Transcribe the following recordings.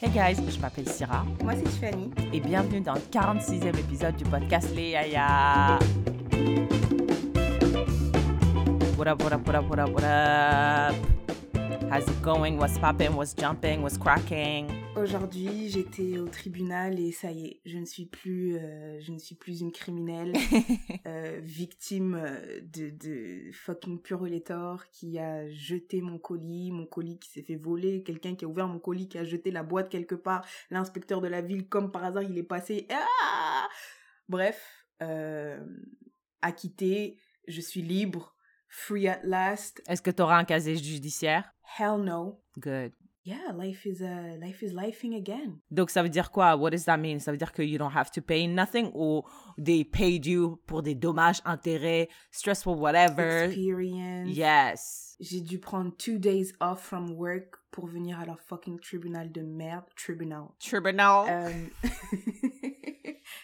Hey guys, je m'appelle Syrah Moi, c'est Tiffany. et bienvenue dans le 46e épisode du podcast Les Yaya. What up, what up, what up, what up, what up? How's it going? What's popping? What's jumping? What's cracking? Aujourd'hui, j'étais au tribunal et ça y est, je ne suis plus, euh, je ne suis plus une criminelle euh, victime euh, de, de fucking Purolator qui a jeté mon colis, mon colis qui s'est fait voler, quelqu'un qui a ouvert mon colis, qui a jeté la boîte quelque part, l'inspecteur de la ville, comme par hasard, il est passé. Ah Bref, euh, acquitté, je suis libre, free at last. Est-ce que tu auras un casier judiciaire? Hell no. Good. Yeah, life is uh, life is lifing again. Donc ça veut dire quoi? What does that mean? Ça veut dire que you don't have to pay nothing ou they paid you pour des dommages, intérêts, stressful whatever? Experience. Yes. J'ai dû prendre two days off from work pour venir à leur fucking tribunal de merde. Tribunal. Tribunal. Euh,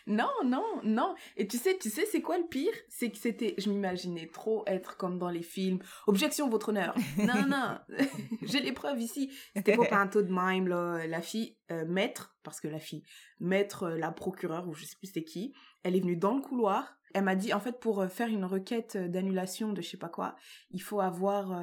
non, non, non. Et tu sais, tu sais, c'est quoi le pire? C'est que c'était, je m'imaginais trop être comme dans les films. Objection, votre honneur. Non, non, j'ai les preuves ici. C'était pas un taux de mime. La fille, euh, maître, parce que la fille, maître, euh, la procureure, ou je sais plus c'était qui, elle est venue dans le couloir. Elle m'a dit, en fait, pour euh, faire une requête d'annulation de je sais pas quoi, il faut avoir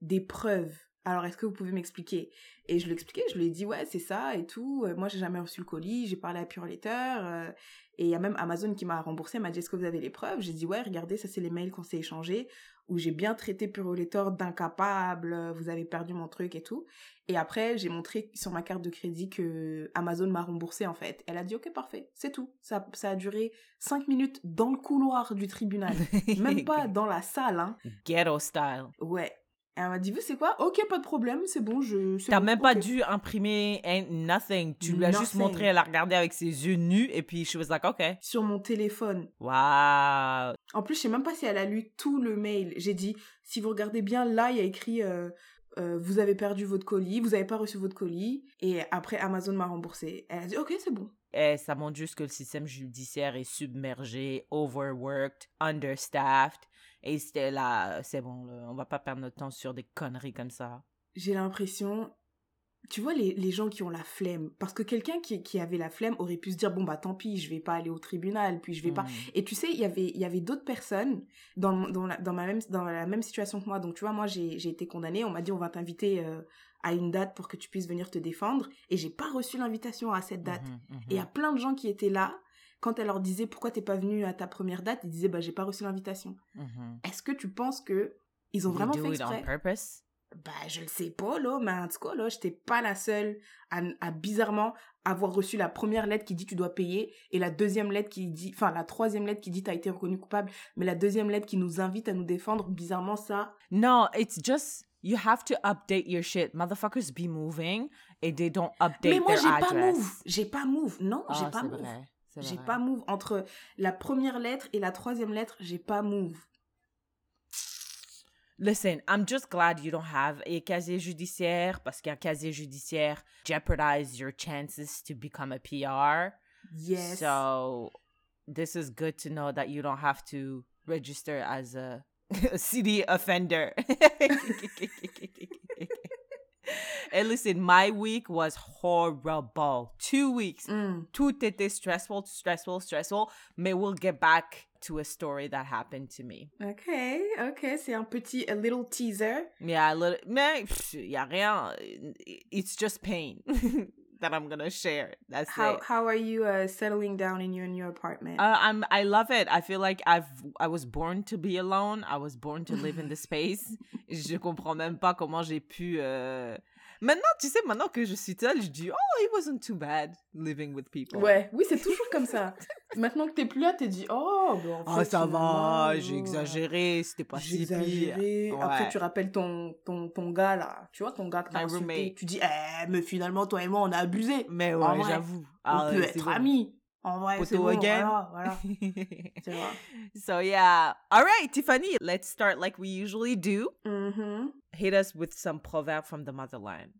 des preuves. Alors, est-ce que vous pouvez m'expliquer? Et je lui ai expliqué, je lui ai dit, ouais, c'est ça et tout. Euh, moi, j'ai jamais reçu le colis, j'ai parlé à Pure Letter. euh, et il y a même Amazon qui m'a remboursé, elle m'a dit, est-ce que vous avez les preuves? J'ai dit, ouais, regardez, ça, c'est les mails qu'on s'est échangés, où j'ai bien traité Pure Letter d'incapable, euh, vous avez perdu mon truc et tout. Et après, j'ai montré sur ma carte de crédit que Amazon m'a remboursé, en fait. Elle a dit, ok, parfait, c'est tout. Ça, ça a duré cinq minutes dans le couloir du tribunal. Même pas dans la salle, hein. Ghetto style. Ouais. Elle m'a dit, vous, c'est quoi? Ok, pas de problème, c'est bon, je... T'as bon, même pas dû imprimer nothing. Tu lui as juste montré, elle a regardé avec ses yeux nus et puis she was like, OK. Sur mon téléphone. Wow. En plus, je sais même pas si elle a lu tout le mail. J'ai dit, si vous regardez bien, là, il y a écrit, euh, euh, vous avez perdu votre colis, vous avez pas reçu votre colis. Et après, Amazon m'a remboursé. Elle a dit, ok, c'est bon. Et ça montre juste que le système judiciaire est submergé, overworked, understaffed. Et c'était là, c'est bon, on va pas perdre notre temps sur des conneries comme ça. J'ai l'impression, tu vois, les, les gens qui ont la flemme. Parce que quelqu'un qui, qui avait la flemme aurait pu se dire, bon, bah tant pis, je vais pas aller au tribunal, puis je vais pas. Mm. Et tu sais, il y avait, il y avait d'autres personnes dans, dans, la, dans, ma même, dans la même situation que moi. Donc, tu vois, moi, j'ai j'ai été condamnée. On m'a dit, on va t'inviter euh, à une date pour que tu puisses venir te défendre. Et j'ai pas reçu l'invitation à cette date. Mhm, mhm. Et il y a plein de gens qui étaient là. Quand elle leur disait, pourquoi t'es pas venu à ta première date, ils disaient, bah, j'ai pas reçu l'invitation. Mhm. Est-ce que tu penses que ils ont They vraiment do fait it on exprès? purpose? Bah, je le sais pas, là, mais en tout cas, là, j'étais pas la seule à, à bizarrement avoir reçu la première lettre qui dit tu dois payer et la deuxième lettre qui dit, enfin, la troisième lettre qui dit t'as été reconnu coupable, mais la deuxième lettre qui nous invite à nous défendre, bizarrement, ça, No, it's just you have to update your shit. Motherfuckers be moving and they don't update mais moi, j'ai pas move, j'ai pas move, non, j'ai Ah, pas move. vrai. J'ai vrai. pas move entre la première lettre et la troisième lettre, j'ai pas move. Listen, I'm just glad you don't have a casier judiciaire parce qu'un casier judiciaire jeopardize your chances to become a PR. Yes. So this is good to know that you don't have to register as a, a city offender. and listen, my week was horrible. Two weeks. Mm. Tout était stressful, stressful, stressful. Mais we'll get back to a story that happened to me. Ok, ok, c'est un petit, a little teaser. Yeah, a little, mais pff, y a rien. It's just pain that I'm gonna share. That's How, it. how are you uh, settling down in your new apartment? Uh, I'm. I love it. I feel like I've. I was born to be alone. I was born to live in the space. je comprends même pas comment j'ai pu. euh, Maintenant, tu sais, maintenant que je suis seule, je dis, oh, it wasn't too bad living with people. Ouais, oui, c'est toujours comme ça. Maintenant que t'es plus là, t'es dit, oh, ben en Oh, fait, ça finalement, va, j'ai euh, exagéré, c'était pas si pire. exagéré. Après, Ouais. tu rappelles ton, ton, ton gars, là. Tu vois, ton gars que t'as My insulté. roommate. Tu dis, eh, mais finalement, toi et moi, on a abusé. Mais ouais, j'avoue. on Ah, peut ouais, être bon. amis. En vrai, c'est Poto bon, again. voilà, so yeah. All right, Tiffany, let's start like we usually do. Mhm. Hit us with some proverb from the motherland.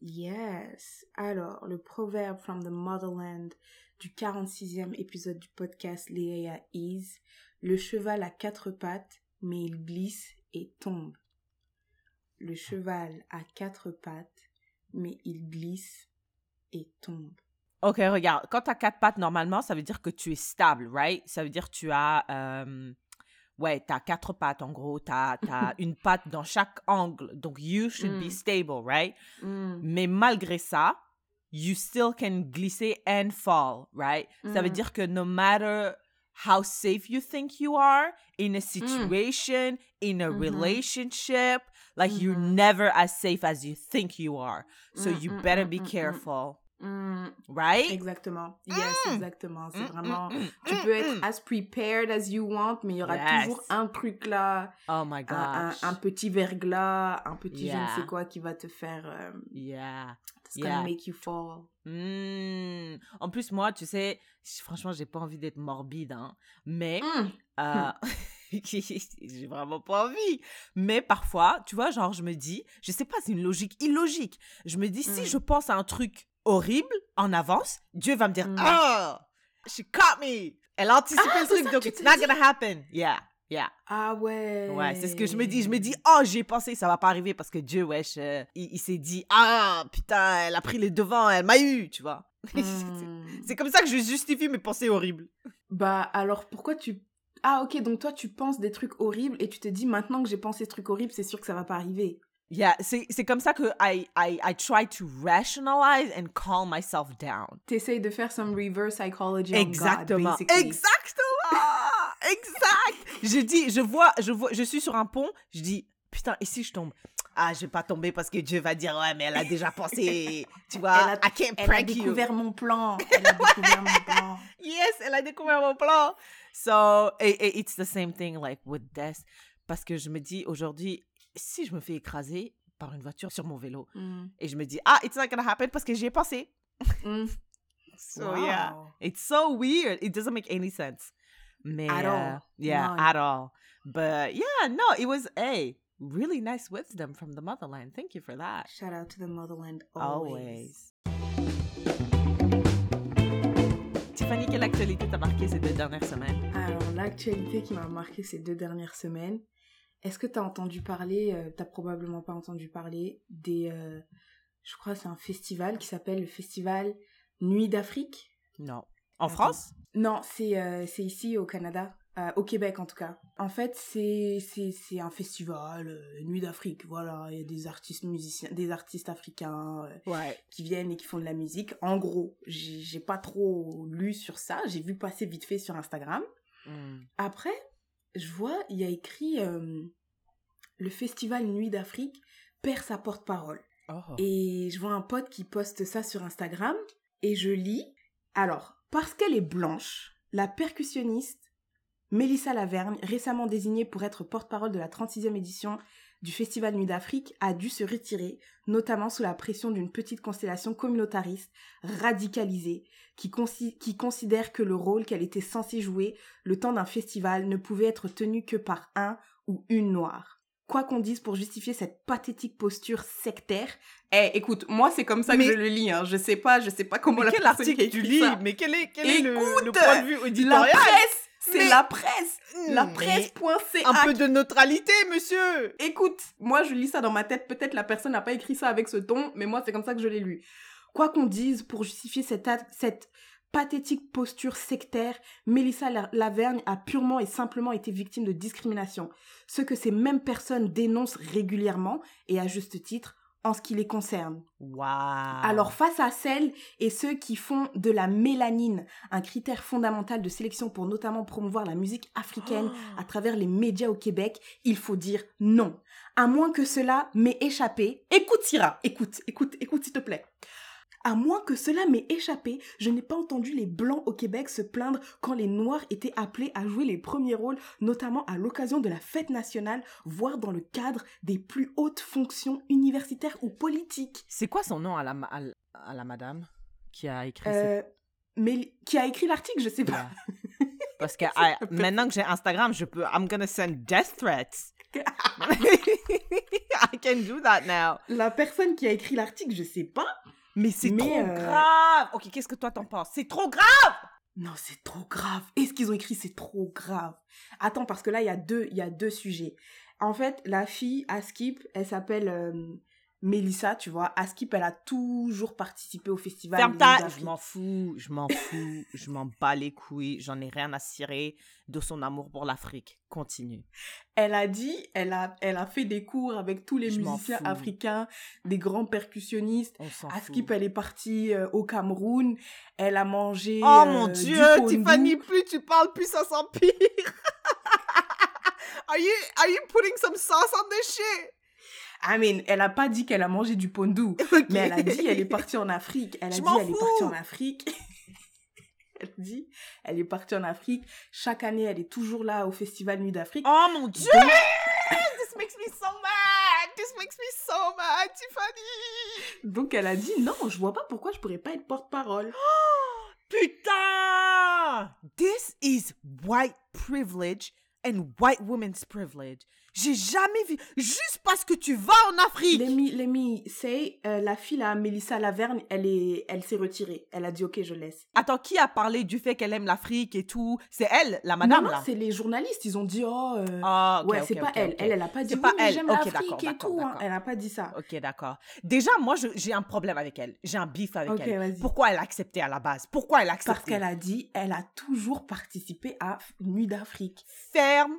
Yes. Alors, le proverbe from the motherland du 46e épisode du podcast Léa Is. Le cheval a quatre pattes, mais il glisse et tombe. Le cheval a quatre pattes, mais il glisse et tombe. Ok, regarde, quand tu as quatre pattes, normalement, ça veut dire que tu es stable, right? Ça veut dire que tu as. euh, ouais, tu as quatre pattes, en gros. Tu as, une patte dans chaque angle. Donc, you should be Mm. stable, right? Mm. Mais malgré ça, you still can glisser and fall, right? Ça veut Mm. dire que no matter how safe you think you are in a situation, in a Mhm. relationship, like you're Mhm. never as safe as you think you are. So Mm, you mm, better mm, be mm, mm. careful, Mm. Right? Exactement. Yes, Mm. exactement. C'est Mm, vraiment. mm, mm, Tu peux être as prepared as you want, mais il y aura Yes. toujours un truc là, Oh my un, un- gosh. un petit verglas, un petit je ne sais quoi qui va te faire. euh, Yeah. it's gonna Yeah. make you fall. Mm. En plus, moi, tu sais, franchement, j'ai pas envie d'être morbide, hein. Mais. Euh, j'ai vraiment pas envie. Mais parfois, tu vois, genre, je me dis, je sais pas, c'est une logique illogique. Je me dis, si je pense à un truc horrible en avance, Dieu va me dire, Mm. oh, she caught me. Elle a anticipé Ah, le truc, ça donc it's not gonna happen. Yeah, yeah. Ah ouais. Ouais, c'est ce que je me dis. Je me dis, oh, j'y ai pensé, ça va pas arriver parce que Dieu, wesh, euh, il, il s'est dit, ah, putain, elle a pris les devants, elle m'a eu, tu vois. Mm. c'est comme ça que je justifie mes pensées horribles. Bah alors pourquoi tu... Ah ok, donc toi tu penses des trucs horribles et tu te dis maintenant que j'ai pensé ce truc horrible, c'est sûr que ça va pas arriver. Yeah, c'est c'est comme ça que I, I, I try to rationalize and calm myself down. T'essayes de faire some reverse psychology on God, Exactement. Exactement. exact. Je dis, je vois, je vois, je suis sur un pont, je dis, putain, et si je tombe? Ah, je vais pas tomber parce que Dieu va dire, ouais, mais elle a déjà pensé, tu vois, Elle a- I can't Elle a prank you. découvert mon plan. Elle a découvert mon plan. Yes, elle a découvert mon plan. So, it, it- it's the same thing like with death. Parce que je me dis aujourd'hui, si je me fais écraser par une voiture sur mon vélo, Mm. et je me dis, ah, it's not gonna happen parce que j'y ai pensé. Mm. So yeah, Wow. it's so weird. It doesn't make any sense. Mais, At uh, all. Yeah, None. at all. But yeah, no, it was a really nice wisdom from the motherland. Thank you for that. Shout out to the motherland always. Always. Tiffany, quelle actualité t'a marqué ces deux dernières semaines? Alors, l'actualité qui m'a marqué ces deux dernières semaines, est-ce que tu as entendu parler, euh, t'as probablement pas entendu parler, des. euh, je crois que c'est un festival qui s'appelle le festival Nuit d'Afrique? Non. En Attends. France? Non, c'est euh, c'est ici au Canada, au Québec en tout cas. En fait, c'est un festival Nuit d'Afrique. Voilà, il y a des artistes musiciens, des artistes africains Ouais. qui viennent et qui font de la musique. En gros, j'ai j'ai pas trop lu sur ça. J'ai vu passer vite fait sur Instagram. Mm. Après, je vois, il y a écrit euh, le festival Nuit d'Afrique perd sa porte-parole. Oh. Et je vois un pote qui poste ça sur Instagram et je lis. Alors, parce qu'elle est blanche, la percussionniste Mélissa Lavergne, récemment désignée pour être porte-parole de la 36e édition du Festival Nuit d'Afrique, a dû se retirer, notamment sous la pression d'une petite constellation communautariste radicalisée qui, consi- qui considère que le rôle qu'elle était censée jouer le temps d'un festival ne pouvait être tenu que par un ou une noire. Quoi qu'on dise pour justifier cette pathétique posture sectaire, eh, écoute, moi c'est comme ça Mais- que je le lis, hein. Je sais pas, je sais pas comment Mais la quel personne qui a article tu lis? Mais quel est, quel est le, point de vue La presse, c'est Mais- la presse, la presse.ca. Un peu de neutralité, monsieur! Écoute, moi je lis ça dans ma tête, peut-être la personne n'a pas écrit ça avec ce ton, mais moi c'est comme ça que je l'ai lu. Quoi qu'on dise, pour justifier cette, cette pathétique posture sectaire, Mélissa La- Lavergne a purement et simplement été victime de discrimination. Ce que ces mêmes personnes dénoncent régulièrement, et à juste titre, en ce qui les concerne. Wow. Alors face à celles et ceux qui font de la mélanine un critère fondamental de sélection pour notamment promouvoir la musique africaine à travers les médias au Québec, il faut dire non. À moins que cela m'ait échappé. Écoute Syrah, écoute, écoute, écoute s'il te plaît. À moins que cela m'ait échappé, je n'ai pas entendu les Blancs au Québec se plaindre quand les Noirs étaient appelés à jouer les premiers rôles, notamment à l'occasion de la fête nationale, voire dans le cadre des plus hautes fonctions universitaires ou politiques. C'est quoi son nom à la, ma- à l- à la madame qui a écrit cette- Euh, mais qui a écrit l'article, je sais pas. Yeah. Parce que I- maintenant que j'ai Instagram, je peux. I'm gonna send death threats. I can do that now. La personne qui a écrit l'article, je sais pas. Mais c'est trop euh, grave. Ok, qu'est-ce que toi t'en penses? C'est trop grave. Non, c'est trop grave. Et ce qu'ils ont écrit, c'est trop grave. Attends, parce que là, il y a deux, il y a deux sujets. En fait, la fille à Skip, elle s'appelle euh, Mélissa, tu vois, Askip, elle a toujours participé au festival. Ferme ta... Je m'en fous, je m'en fous, je m'en bats les couilles, j'en ai rien à cirer de son amour pour l'Afrique. Continue. Elle a dit, elle a, elle a fait des cours avec tous les Je musiciens africains, des grands percussionnistes. On Askip, fout. elle est partie euh, au Cameroun. Elle a mangé. Oh euh, mon du dieu. Tiffany, plus tu parles, plus ça s'empire. are, you, are you putting some sauce on this shit? I mean, elle a pas dit qu'elle a mangé du pondou, mais elle a dit elle est partie en Afrique. Elle a Je dit elle est partie fous. en Afrique. elle dit elle est partie en Afrique. Chaque année, elle est toujours là au festival Nuit d'Afrique. Oh mon dieu! Donc- This makes me so mad! This makes me so mad, Tiffany! Donc elle a dit non, je vois pas pourquoi je pourrais pas être porte-parole. Putain! This is white privilege and white women's privilege. J'ai jamais vu. Juste parce que tu vas en Afrique. Let me, say, euh, la fille là, Mélissa Laverne, elle est, elle s'est retirée. Elle a dit ok, je laisse. Attends, qui a parlé du fait qu'elle aime l'Afrique et tout? C'est elle, la madame non, non, c'est les journalistes. Ils ont dit oh. euh, Ah, ouais, c'est pas elle. Elle, elle a pas dit C'est oui, pas elle. j'aime l'Afrique et tout. hein. Elle a pas dit ça. Ok, d'accord. Déjà, moi, j'ai un problème avec elle. J'ai un bif avec elle. Pourquoi elle a accepté à la base? Pourquoi elle a accepté? Parce qu'elle a dit, elle a toujours participé à Nuit d'Afrique. Ferme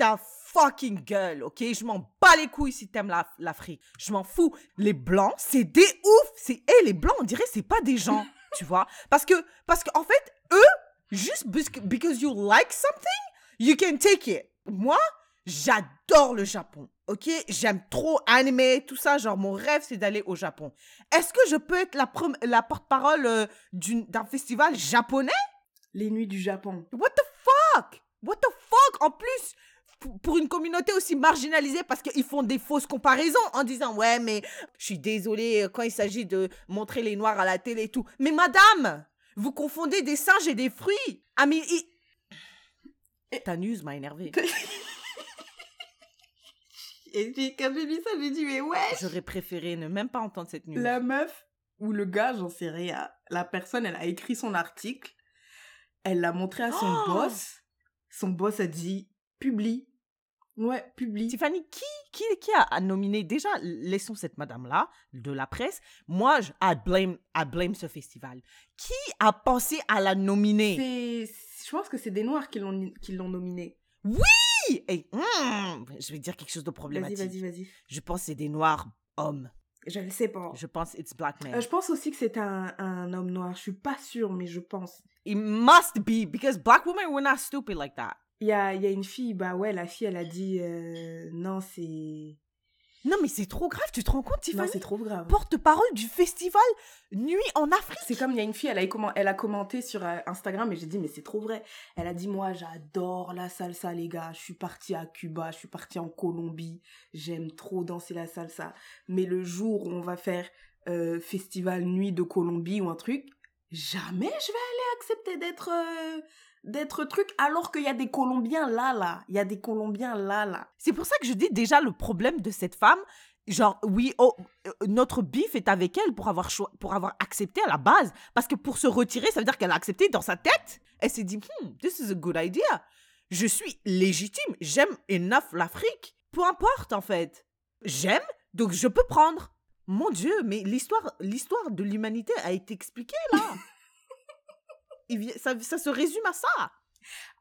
ta fucking gueule, ok? Je m'en bats les couilles si t'aimes la- l'Afrique. Je m'en fous. Les blancs, c'est des ouf. C'est hey, les blancs, on dirait c'est pas des gens, tu vois? Parce que parce qu'en fait, eux, juste because you like something, you can take it. Moi, j'adore le Japon. Ok, j'aime trop animer, tout ça. Genre, mon rêve, c'est d'aller au Japon. Est-ce que je peux être la, porte-parole euh, d'un festival japonais? Les Nuits du Japon. What the fuck? What the fuck? En plus, pour- une communauté aussi marginalisée, parce qu'ils font des fausses comparaisons en disant Ouais, mais je suis désolée euh, quand il s'agit de montrer les noirs à la télé et tout. Mais madame, vous confondez des singes et des fruits. Ah, mais. il- Ta news m'a énervé. Et puis quand j'ai vu ça, j'ai dit mais ouais. J'aurais préféré ne même pas entendre cette news. La meuf ou le gars, j'en sais rien. La personne, elle a écrit son article. Elle l'a montré à son Oh boss. Son boss a dit publie. Ouais, publie. Tiffany, qui, qui, qui a, nominé Déjà, laissons cette madame-là de la presse. Moi, je, I blame, I blame ce festival. Qui a pensé à la nominer? Je pense que c'est des noirs qui l'ont qui l'ont nominé. Oui Et, hmm, Je vais dire quelque chose de Vas-y, problématique. vas-y, vas-y. Je pense que c'est des noirs hommes. Je ne sais pas. Je pense it's black men. Euh, je pense aussi que c'est un, un homme noir. Je suis pas sûre, mais je pense. It must be because black women were not stupid like that. Il y a, y a une fille, bah ouais, la fille, elle a dit euh, non, c'est. Non, mais c'est trop grave. Tu te rends compte, Non, Tiffany? c'est trop grave. Porte-parole du festival Nuit en Afrique. C'est comme il y a une fille, elle a, elle a commenté sur euh, Instagram et j'ai dit mais c'est trop vrai. Elle a dit moi j'adore la salsa les gars, je suis partie à Cuba, je suis partie en Colombie, j'aime trop danser la salsa. Mais le jour où on va faire euh, festival nuit de Colombie ou un truc, jamais je vais aller accepter d'être euh, d'être truc alors qu'il y a des Colombiens là là, il y a des Colombiens là là. C'est pour ça que je dis déjà le problème de cette femme. Genre, oui, oh, euh, notre bif est avec elle pour avoir, pour avoir accepté à la base. Parce que pour se retirer, ça veut dire qu'elle a accepté dans sa tête. Elle s'est dit, hmm, this is a good idea. Je suis légitime. J'aime enough l'Afrique. Peu importe, en fait. J'aime, donc je peux prendre. Mon Dieu, mais l'histoire, l'histoire de l'humanité a été expliquée, là. Il vient- ça, ça se résume à ça.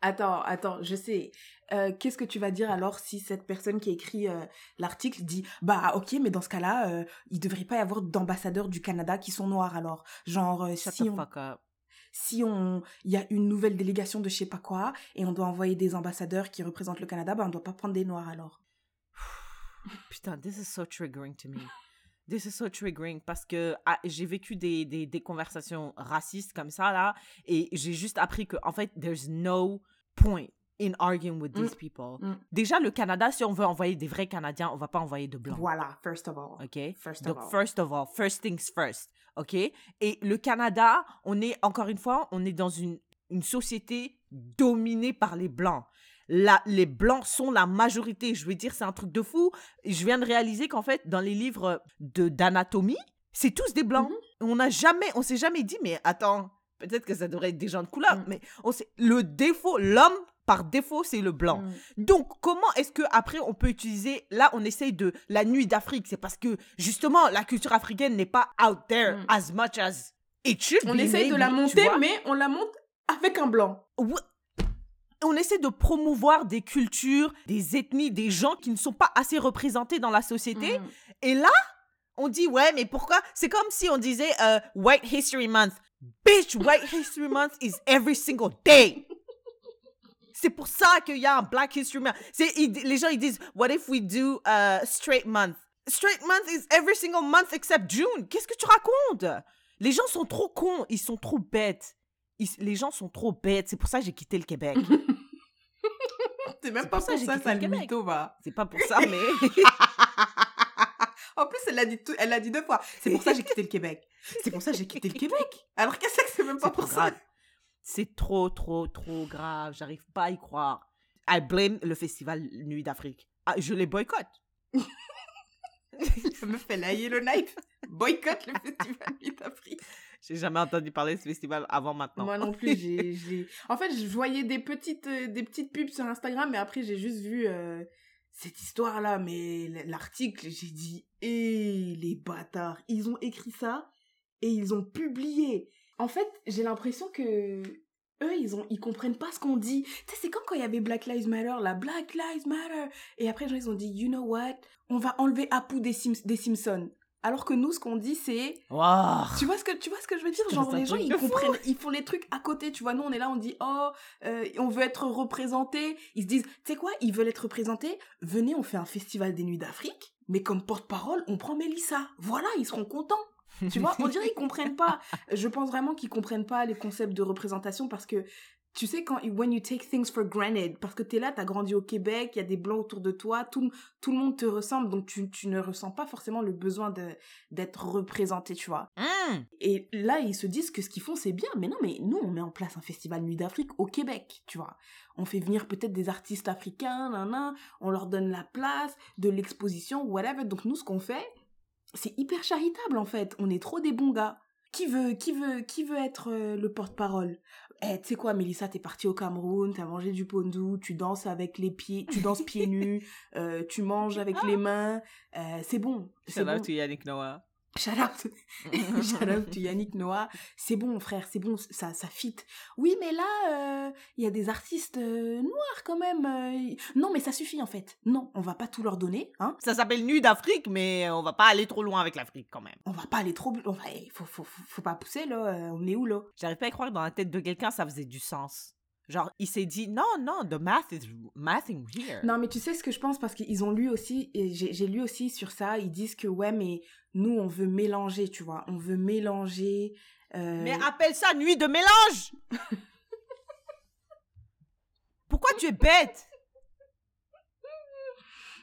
Attends, attends, je sais. Euh, Qu'est-ce que tu vas dire alors si cette personne qui a écrit euh, l'article dit bah ok mais dans ce cas-là euh, il devrait pas y avoir d'ambassadeurs du Canada qui sont noirs alors genre euh, si on si on il y a une nouvelle délégation de je sais pas quoi et on doit envoyer des ambassadeurs qui représentent le Canada bah on doit pas prendre des noirs alors Putain, this is so triggering to me. This is so triggering parce que ah, j'ai vécu des, des, des conversations racistes comme ça, là, et j'ai juste appris que, en fait, there's no point in arguing with these Mm. people. Mm. Déjà, le Canada, si on veut envoyer des vrais Canadiens, on va pas envoyer de blancs. voilà first of all OK? first Donc, of all first of all, first things first. OK? Et le Canada, on est, encore une fois, on est dans une, une société dominée par les Blancs. La, les Blancs sont la majorité. Je veux dire, c'est un truc de fou. Je viens de réaliser qu'en fait, dans les livres de d'anatomie, c'est tous des Blancs. On n'a jamais, on s'est jamais dit, mais attends, peut-être que ça devrait être des gens de couleur, Mhm. mais on sait, le défaut, l'homme par défaut, c'est le blanc. Mm. Donc, comment est-ce que après on peut utiliser Là, on essaye de la nuit d'Afrique. C'est parce que justement, la culture africaine n'est pas out there Mm. as much as it should On be, essaye de la monter, mais on la monte avec un blanc. Ouais. On essaie de promouvoir des cultures, des ethnies, des gens qui ne sont pas assez représentés dans la société. Mm. Et là, on dit ouais, mais pourquoi? C'est comme si on disait euh, White History Month. Bitch, White History Month is every single day. C'est pour ça qu'il y a un Black History Month. Ils- les gens ils disent What if we do uh, Straight Month? Straight Month is every single month except June. Qu'est-ce que tu racontes? Les gens sont trop cons, ils sont trop bêtes. Ils- les gens sont trop bêtes. C'est pour ça que j'ai quitté le Québec. C'est même pas pour ça pour ça, quitté ça le Québec. mytho, va. C'est pas pour ça, mais. En plus, elle l'a dit, tout- elle l'a dit deux fois. C'est pour ça que j'ai quitté le Québec. C'est pour ça que j'ai quitté le Québec. Alors qu'est-ce que c'est même pas pour ça. C'est trop, trop, trop grave. J'arrive pas à y croire. I blame le festival Nuit d'Afrique. Ah, je les boycotte. Ça me fait la Yellowknife. Boycott le festival Nuit d'Afrique. J'ai jamais entendu parler de ce festival avant maintenant. Moi non plus, j'ai, j'ai- En fait, je voyais des petites, euh, des petites pubs sur Instagram, mais après, j'ai juste vu euh, cette histoire-là. Mais l'article, j'ai dit, hé, les bâtards, ils ont écrit ça et ils ont publié. En fait, j'ai l'impression que eux, ils ont, ils comprennent pas ce qu'on dit. Tu sais, c'est comme quand il y avait Black Lives Matter, la Black Lives Matter. Et après, les gens, ils ont dit, you know what, on va enlever Apu des, des Simpsons. Alors que nous, ce qu'on dit, c'est Wow. tu vois ce que tu vois ce que je veux dire? Genre les gens ils fou. comprennent ils font les trucs à côté tu vois. Nous on est là on dit oh euh, on veut être représenté. Ils se disent tu sais quoi? Ils veulent être représentés. Venez on fait un festival des nuits d'Afrique. Mais comme porte-parole on prend Mélissa. Voilà ils seront contents. Tu vois? On dirait qu'ils comprennent pas. Je pense vraiment qu'ils comprennent pas les concepts de représentation parce que tu sais quand when you take things for granted parce que t'es là t'as grandi au Québec il y a des blancs autour de toi tout tout le monde te ressemble donc tu, tu ne ressens pas forcément le besoin de d'être représenté tu vois Hmm. et là, ils se disent que ce qu'ils font, c'est bien. Mais non, mais nous, on met en place un festival Nuit d'Afrique au Québec, tu vois. On fait venir peut-être des artistes africains, nan, nan, on leur donne la place, de l'exposition, whatever. Donc nous, ce qu'on fait, c'est hyper charitable, en fait. On est trop des bons gars. Qui veut, qui veut, qui veut être euh, le porte-parole? Eh, tu sais quoi, Mélissa, t'es partie au Cameroun, t'as mangé du pondou, tu danses avec les pieds, tu danses pieds nus, euh, tu manges avec les mains. euh, c'est bon. Shout bon. out to Yannick Noah. Shout out. Shout out to Yannick Noah. C'est bon, frère, c'est bon, ça, ça fit. Oui, mais là, euh, il y a des artistes euh, noirs quand même. euh, Non, mais ça suffit en fait. Non, on va pas tout leur donner, hein. Ça s'appelle Nuit d'Afrique, mais on va pas aller trop loin avec l'Afrique quand même. On va pas aller trop. On va... eh, faut, faut, faut, faut pas pousser là. On est où là? J'arrive pas à y croire que dans la tête de quelqu'un, ça faisait du sens. Genre, il s'est dit, non, non, the math is here. Non, mais tu sais ce que je pense? Parce qu'ils ont lu aussi, et j'ai lu aussi sur ça, ils disent que ouais, mais nous on veut mélanger, tu vois, on veut mélanger. euh, Mais appelle ça nuit de mélange Pourquoi tu es bête?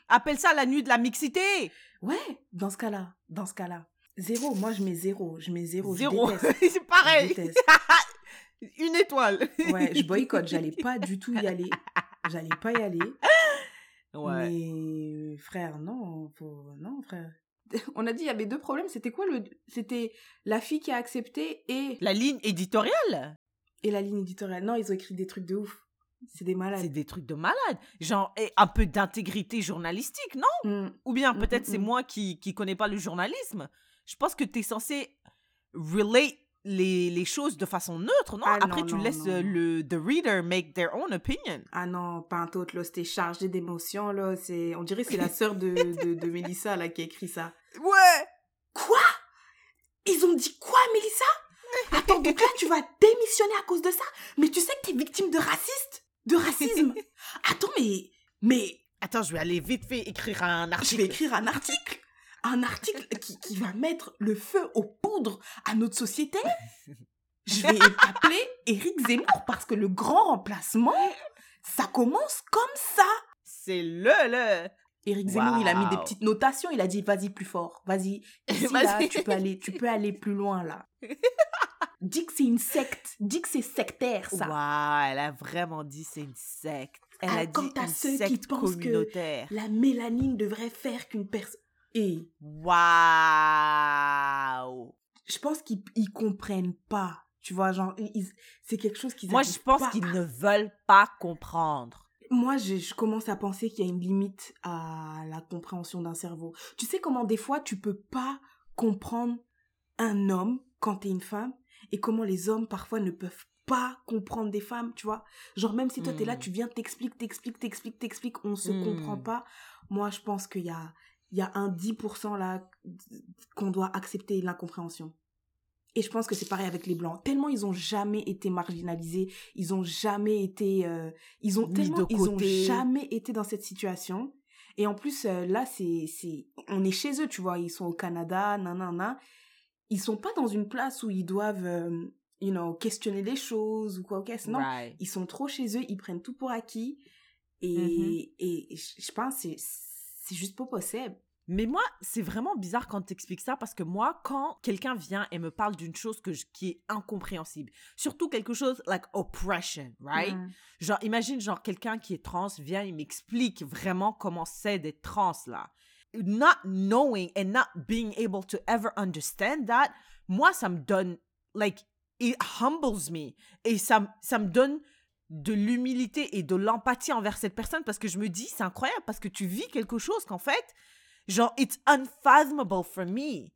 Appelle ça la nuit de la mixité Ouais, dans ce cas-là, dans ce cas-là. Zéro, moi je mets zéro, je mets zéro. Zéro. C'est pareil. Une étoile. Ouais, je boycotte, j'allais pas du tout y aller. J'allais pas y aller. Ouais. Mais frère, non, faut... non, frère. On a dit il y avait deux problèmes, c'était quoi le c'était la fille qui a accepté et La ligne éditoriale, et la ligne éditoriale. Non, ils ont écrit des trucs de ouf. C'est des c'est malades. des trucs de malade. Genre, et un peu d'intégrité journalistique, non? Mm. Ou bien Mm, peut-être mm, c'est mm. moi qui qui connais pas le journalisme. Je pense que tu es censé relate les, les choses de façon neutre, non? Ah Après, non, tu non, laisses non, euh, le the reader make their own opinion. Ah non, pas un autre, là, c'était chargé d'émotions, là. C'est, on dirait que c'est la sœur de, de, de Mélissa, là, qui a écrit ça. Ouais! Quoi? Ils ont dit quoi, Mélissa? Attends, donc là, tu vas démissionner à cause de ça? Mais tu sais que t'es victime de raciste? De racisme? Attends, mais... Mais Attends, je vais aller vite fait écrire un je vais article. écrire un article? Un article qui, qui va mettre le feu aux poudres à notre société? Je vais appeler Éric Zemmour parce que le grand remplacement, ça commence comme ça C'est le, le. Éric Zemmour, il a mis des petites notations, il a dit vas-y plus fort, vas-y. Ici, Vas-y. là, tu peux aller, tu peux aller plus loin là. Dis que c'est une secte, dis que c'est sectaire ça. Waouh, elle a vraiment dit c'est une secte. Elle Ah, a quant dit à une ceux qui pensent que-. La mélanine devrait faire qu'une personne. Et Waouh je pense qu'ils ils comprennent pas, Tu vois, genre, c'est quelque chose qu'ils Moi, je pense qu'ils ne veulent pas comprendre. Moi, je, je commence à penser qu'il y a une limite à la compréhension d'un cerveau. Tu sais comment des fois tu peux pas comprendre un homme quand t'es une femme et comment les hommes parfois ne peuvent pas comprendre des femmes, tu vois? Genre même si toi t'es là, Mm. tu viens, t'expliques, t'expliques, t'expliques, t'expliques, on se Mm. comprend pas. Moi, je pense qu'il y a, il y a un 10% là qu'on doit accepter l'incompréhension. Et je pense que c'est pareil avec les blancs. Tellement ils ont jamais été marginalisés, ils ont jamais été, euh, ils ont tellement, de ils ont jamais été dans cette situation. Et en plus, euh, là, c'est, c'est, on est chez eux, tu vois. Ils sont au Canada, nanana. Ils sont pas dans une place où ils doivent, euh, you know, questionner les choses ou quoi qu'est-ce. Non, Right. ils sont trop chez eux, ils prennent tout pour acquis. Et, Mhm. et je pense que c'est, c'est juste pas possible. Mais moi, c'est vraiment bizarre quand tu expliques ça parce que moi, quand quelqu'un vient et me parle d'une chose que je- qui est incompréhensible, surtout quelque chose like oppression, right? Mm. Genre, imagine, genre, quelqu'un qui est trans vient, il m'explique vraiment comment c'est d'être trans, là. Not knowing and not being able to ever understand that, moi, ça me donne, like, it humbles me. Et ça, ça me donne de l'humilité et de l'empathie envers cette personne parce que je me dis, c'est incroyable parce que tu vis quelque chose qu'en fait, genre, it's unfathomable for me.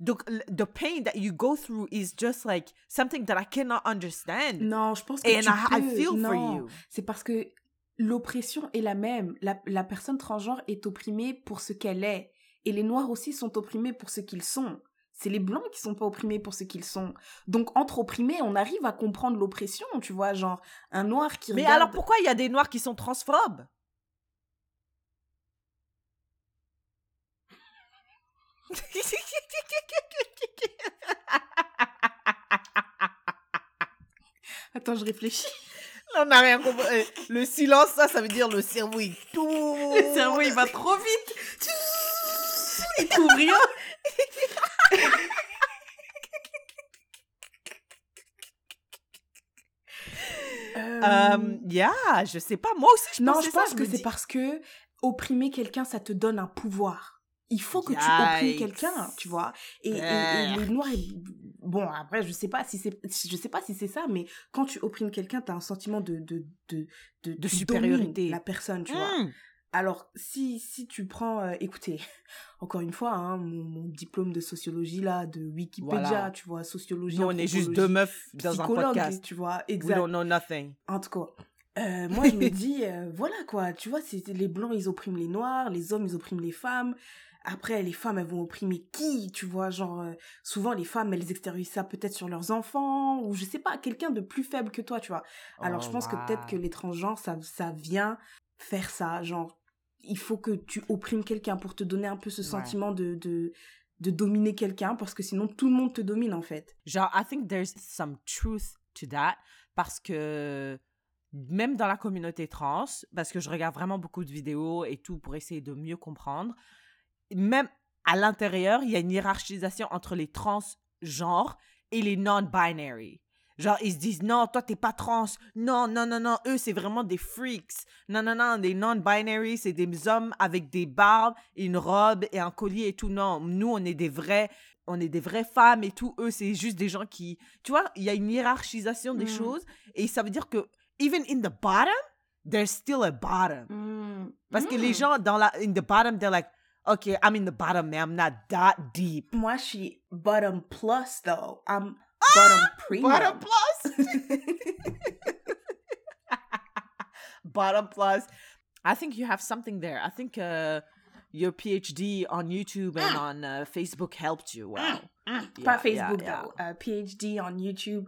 Donc, the pain that you go through is just like something that I cannot understand. Non, je pense que And tu I, I peux. feel for Non. you. C'est parce que l'oppression est la même. La, la personne transgenre est opprimée pour ce qu'elle est. Et les noirs aussi sont opprimés pour ce qu'ils sont. C'est les blancs qui sont pas opprimés pour ce qu'ils sont. Donc, entre opprimés, on arrive à comprendre l'oppression, tu vois. Genre, un noir qui Mais regarde... alors pourquoi il y a des noirs qui sont transphobes? Attends, je réfléchis. On n'a rien compris. Euh, Le silence, ça, ça veut dire le cerveau, il tout. Le cerveau, il va trop vite. Il trouve rien. Euh, Euh, yeah, je sais pas. Moi aussi, je non, je ça, pense me que c'est dis- parce que opprimer quelqu'un, ça te donne un pouvoir. Il faut que tu opprimes Yikes. quelqu'un, tu vois. Et, et- et les noirs, bon, après, je sais pas si c'est, je sais pas si c'est ça, mais quand tu opprimes quelqu'un, t'as un sentiment de, de, de, de, tu supériorité. La personne, tu vois. Alors, si, si tu prends, euh, écoutez, encore une fois, hein, mon, mon diplôme de sociologie, là, de Wikipédia, Voilà. tu vois, sociologie, Nous, on est juste deux meufs dans un podcast. tu vois, We exact. don't know nothing. En tout cas, euh, moi, je me dis, euh, voilà, quoi, tu vois, c'est les blancs, ils oppriment les noirs, les hommes, ils oppriment les femmes. Après, les femmes, elles vont opprimer qui, tu vois, genre, euh, souvent, les femmes, elles extériorisent ça peut-être sur leurs enfants, ou je sais pas, quelqu'un de plus faible que toi, tu vois. Alors, Oh, je pense que peut-être que les transgenres, ça, ça vient faire ça. Genre, il faut que tu opprimes quelqu'un pour te donner un peu ce Ouais. sentiment de, de, de dominer quelqu'un, parce que sinon, tout le monde te domine, en fait. Genre, I think there's some truth to that parce que même dans la communauté trans, parce que je regarde vraiment beaucoup de vidéos et tout pour essayer de mieux comprendre, même à l'intérieur, il y a une hiérarchisation entre les transgenres et les non-binary. Genre, ils se disent, non, toi, t'es pas trans. Non, non, non, non, eux, c'est vraiment des freaks. Non, non, non, les non-binary, c'est des hommes avec des barbes, une robe et un collier et tout. Non, nous, on est des vrais, on est des vraies femmes et tout. Eux, c'est juste des gens qui, tu vois, il y a une hiérarchisation des Mm. choses et ça veut dire que, even in the bottom, there's still a bottom. Parce que les Mm. gens dans la, in the bottom, they're like, okay, I'm in the bottom, mais I'm not that deep. Moi, je suis bottom plus, though. I'm bottom premium. Bottom plus. bottom plus. I think you have something there. I think uh, your PhD on YouTube and on uh, Facebook helped you. Wow. Pas Yeah, Facebook, yeah, though. Euh, PhD on YouTube,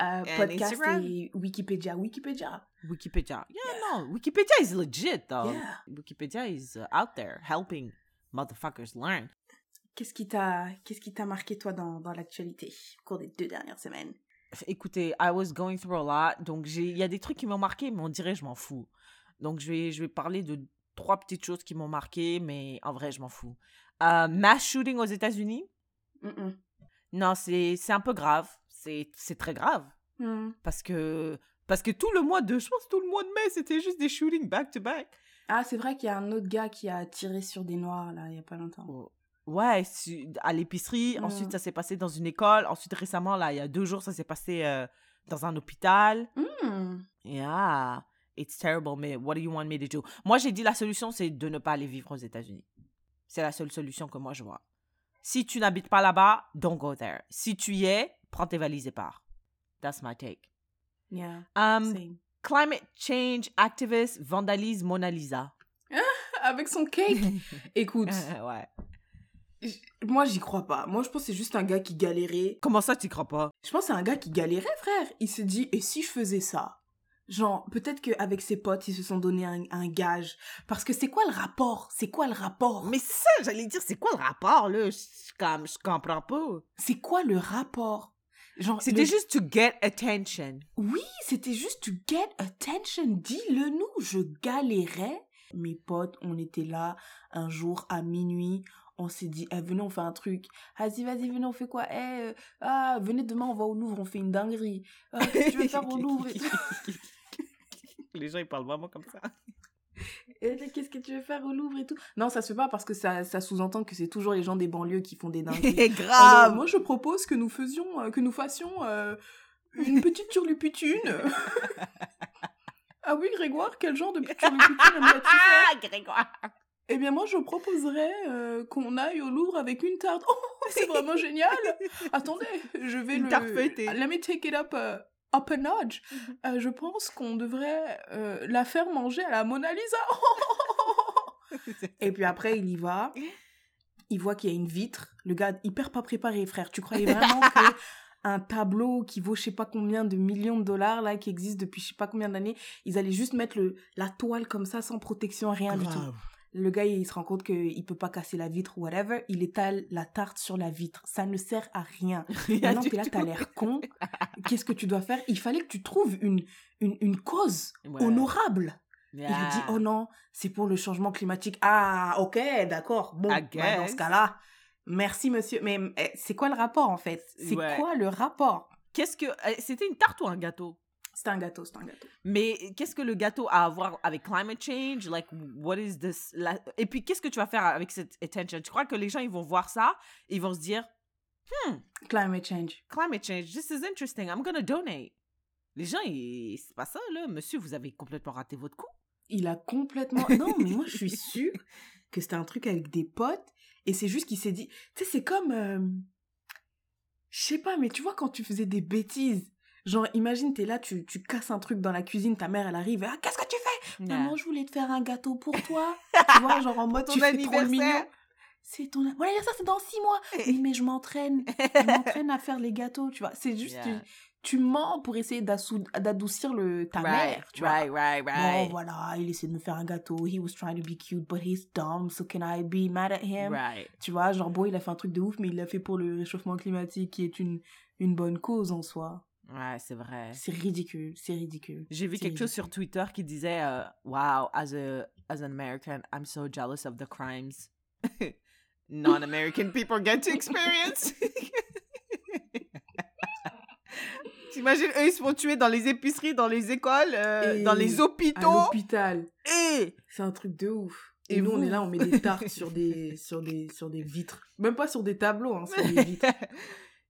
euh, And podcast Instagram? et Wikipédia. Wikipédia. Wikipedia. Yeah, no. Wikipedia is legit, though. Yeah. Wikipedia is uh, out there helping motherfuckers learn. Qu'est-ce qui t'a, qu'est-ce qui t'a marqué, toi, dans, dans l'actualité au cours des deux dernières semaines? Écoutez, I was going through a lot, donc il y a des trucs qui m'ont marqué, mais on dirait je m'en fous. Donc je vais, je vais parler de trois petites choses qui m'ont marqué, mais en vrai je m'en fous. Euh, mass shooting aux États-Unis, non, c'est c'est un peu grave, c'est c'est très grave Mm. parce que parce que tout le mois de, je pense tout le mois de mai, c'était juste des shootings back to back. Ah, c'est vrai qu'il y a un autre gars qui a tiré sur des noirs, là, il y a pas longtemps. Oh. Ouais, su- à l'épicerie. Ensuite, ça s'est passé dans une école. Ensuite, récemment, là, il y a deux jours, ça s'est passé euh, dans un hôpital. Hmm. Yeah, it's terrible, mais what do you want me to do? Moi, j'ai dit la solution, c'est de ne pas aller vivre aux États-Unis. C'est la seule solution que moi je vois. Si tu n'habites pas là-bas, don't go there. Si tu y es, prends tes valises et pars. That's my take. Yeah, Um, same. climate change activist vandalise Mona Lisa. Avec son cake. Écoute, ouais. Moi j'y crois pas. Moi je pense que c'est juste un gars qui galérait. Comment ça, tu crois pas? Je pense que c'est un gars qui galérait, frère. Il s'est dit, et si je faisais ça? Genre, peut-être qu'avec ses potes, ils se sont donné un, un gage. Parce que c'est quoi le rapport? C'est quoi le rapport? Mais ça, j'allais dire, c'est quoi le rapport, là? Je, comme, je comprends pas. C'est quoi le rapport? Genre, C'était le- juste to get attention. Oui, c'était juste to get attention. Dis-le nous, je galérais. Mes potes, on était là un jour à minuit. On s'est dit, eh, venez, on fait un truc. Vas-y, vas-y, venez, on fait quoi? Eh, euh, ah, venez demain, on va au Louvre, on fait une dinguerie. Ah, Qu'est-ce que tu veux faire au Louvre Les gens, ils parlent vraiment comme ça. Eh, Qu'est-ce que tu veux faire au Louvre et tout? Non, ça se fait pas parce que ça, ça sous-entend que c'est toujours les gens des banlieues qui font des dingueries. Grave. Moi, je propose que nous faisions, euh, que nous fassions euh, une petite turluputune. ah oui, Grégoire, quel genre de turluputune Ah, Grégoire. Eh bien, moi, je proposerais euh, qu'on aille au Louvre avec une tarte. Oh, c'est vraiment génial Attendez, je vais Une le... tarte feuilletée. Let me take it up, uh, up a notch. Euh, je pense qu'on devrait euh, la faire manger à la Mona Lisa. Et puis après, il y va. Il voit qu'il y a une vitre. Le gars, hyper pas préparé, frère. Tu croyais vraiment que un tableau qui vaut je sais pas combien de millions de dollars, là, qui existe depuis je sais pas combien d'années, ils allaient juste mettre le, la toile comme ça, sans protection, rien du tout. Le gars, il se rend compte qu'il peut pas casser la vitre ou whatever. Il étale la tarte sur la vitre. Ça ne sert à rien. Maintenant, t'es là, t'as l'air con. Qu'est-ce que tu dois faire? Il fallait que tu trouves une, une, une cause Ouais. honorable. Il lui dit, oh non, c'est pour le changement climatique. Ah, ok, d'accord. Bon, bah, dans ce cas-là, merci monsieur. Mais eh, c'est quoi le rapport en fait? C'est Ouais. quoi le rapport? Qu'est-ce que. euh, C'était une tarte ou un gâteau? C'est un gâteau, c'est un gâteau. Mais qu'est-ce que le gâteau a à voir avec climate change? Like, what is this? la- Et puis, qu'est-ce que tu vas faire avec cette attention? Tu crois que les gens, ils vont voir ça, ils vont se dire, Climate change. climate change, this is interesting, I'm gonna donate. Les gens, ils... c'est pas ça, là. Monsieur, vous avez complètement raté votre coup. Il a complètement. Non, mais moi je suis sûre que c'était un truc avec des potes et c'est juste qu'il s'est dit. Tu sais, c'est comme. euh, Je sais pas, mais tu vois, quand tu faisais des bêtises. Genre, imagine, t'es là, tu, tu casses un truc dans la cuisine, ta mère, elle arrive, ah, qu'est-ce que tu fais? Maman, je voulais te faire un gâteau pour toi. tu vois, genre en mode, Ton tu fais trop mignon. C'est ton... Voilà, ça, c'est dans six mois. Oui, mais je m'entraîne. Je m'entraîne à faire les gâteaux, tu vois. C'est juste, Yeah. tu, tu mens pour essayer d'adoucir le, ta right, mère, tu vois. right, right, Bon, right. voilà, il essaie de me faire un gâteau. He was trying to be cute, but he's dumb, so can I be mad at him? Right. Tu vois, genre, bon, il a fait un truc de ouf, mais il l'a fait pour le réchauffement climatique, qui est une, une bonne cause en soi. Ouais, c'est vrai. C'est ridicule, c'est ridicule. J'ai vu quelque chose sur Twitter qui disait euh, Wow, as a as an American, I'm so jealous of the crimes non-American people get to experience. T'imagines, eux, ils se font tuer dans les épiceries, dans les écoles, euh, dans les À hôpitaux. l'hôpital. Et C'est un truc de ouf. Et, Et nous, on est là, on met des tartes sur des, sur des, sur des vitres. Même pas sur des tableaux, hein, sur des vitres.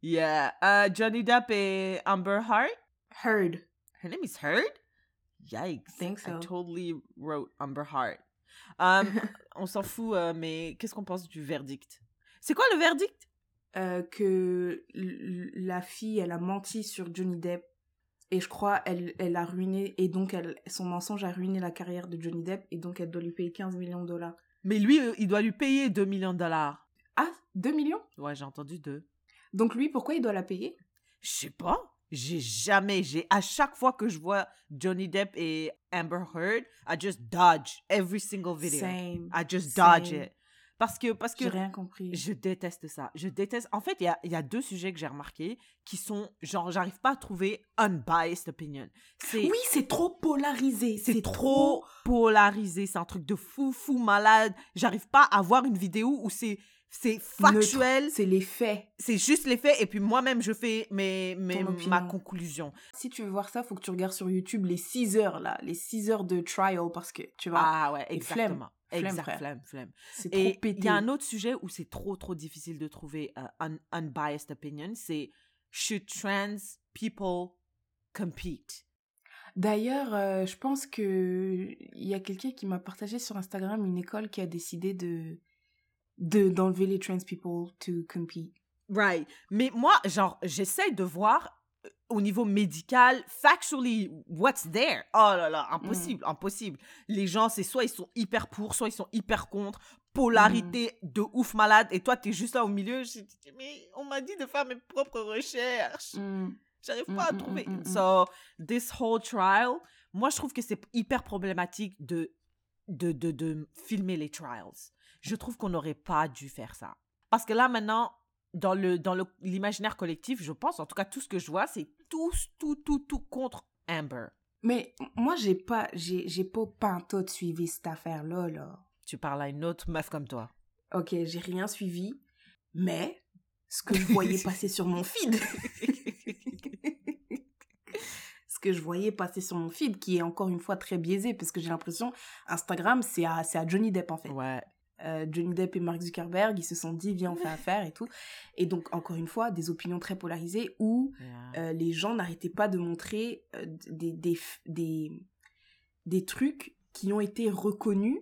Yeah, euh, Johnny Depp et Amber Heard? Heard. Her name is Heard? Yikes! Think I so. totally wrote Amber Heard. Um, on s'en fout, euh, mais qu'est-ce qu'on pense du verdict? C'est quoi le verdict? Euh, que la fille, elle a menti sur Johnny Depp. Et je crois elle, elle a ruiné, et donc elle, son mensonge a ruiné la carrière de Johnny Depp, et donc elle doit lui payer 15 millions de dollars. Mais lui, euh, il doit lui payer 2 millions de dollars. Ah, 2 millions? Ouais, j'ai entendu deux. Donc lui, pourquoi il doit la payer? Je sais pas. J'ai jamais, j'ai à chaque fois que je vois Johnny Depp et Amber Heard, I just dodge every single video. Same. I just dodge Same. it. Parce que, parce que J'ai rien compris. Je déteste ça. Je déteste. En fait, il y a, y a deux sujets que j'ai remarqués qui sont genre, j'arrive pas à trouver unbiased opinion. Oui, c'est trop polarisé. c'est trop polarisé. C'est un truc de fou, fou, malade. J'arrive pas à voir une vidéo où c'est c'est factuel. C'est les faits. C'est juste les faits. Et puis moi-même, je fais mes, mes, ma conclusion. Si tu veux voir ça, faut que tu regardes sur YouTube les 6 heures là, les 6 heures de trial parce que tu vois. Ah ouais, exactement. Flemme, Exact, frère. flemme, flemme. C'est trop Et il pété. y a un autre sujet où c'est trop, trop difficile de trouver euh, un unbiased opinion, c'est should trans people compete? D'ailleurs, euh, je pense que il y a quelqu'un qui m'a partagé sur Instagram une école qui a décidé de de d'enlever les trans people to compete. Right. Mais moi, genre, j'essaie de voir euh, au niveau médical, factually, what's there? Oh là là, impossible, impossible. Les gens, c'est soit ils sont hyper pour, soit ils sont hyper contre. Polarité de ouf malade. Et toi, t'es juste là au milieu. J'ai dit, mais on m'a dit de faire mes propres recherches. J'arrive Mm, pas à mm, trouver. mm, mm, mm. So, this whole trial, moi, je trouve que c'est hyper problématique de, de, de, de filmer les trials. Je trouve qu'on n'aurait pas dû faire ça. Parce que là, maintenant, dans le dans le- l'imaginaire collectif, je pense, en tout cas, tout ce que je vois, c'est tous, tout, tout, tout contre Amber. Mais moi, j'ai pas, j'ai, j'ai pas pantoute suivi cette affaire-là, là. Tu parles à une autre meuf comme toi. Ok, j'ai rien suivi, mais ce que je voyais passer sur mon feed, ce que je voyais passer sur mon feed, qui est encore une fois très biaisé, parce que j'ai l'impression, Instagram, c'est à, c'est à Johnny Depp, en fait. Ouais. Euh, Johnny Depp et Mark Zuckerberg, ils se sont dit, viens, on fait affaire et tout. Et donc, encore une fois, des opinions très polarisées où yeah. euh, les gens n'arrêtaient pas de montrer euh, des, des, des, des trucs qui ont été reconnus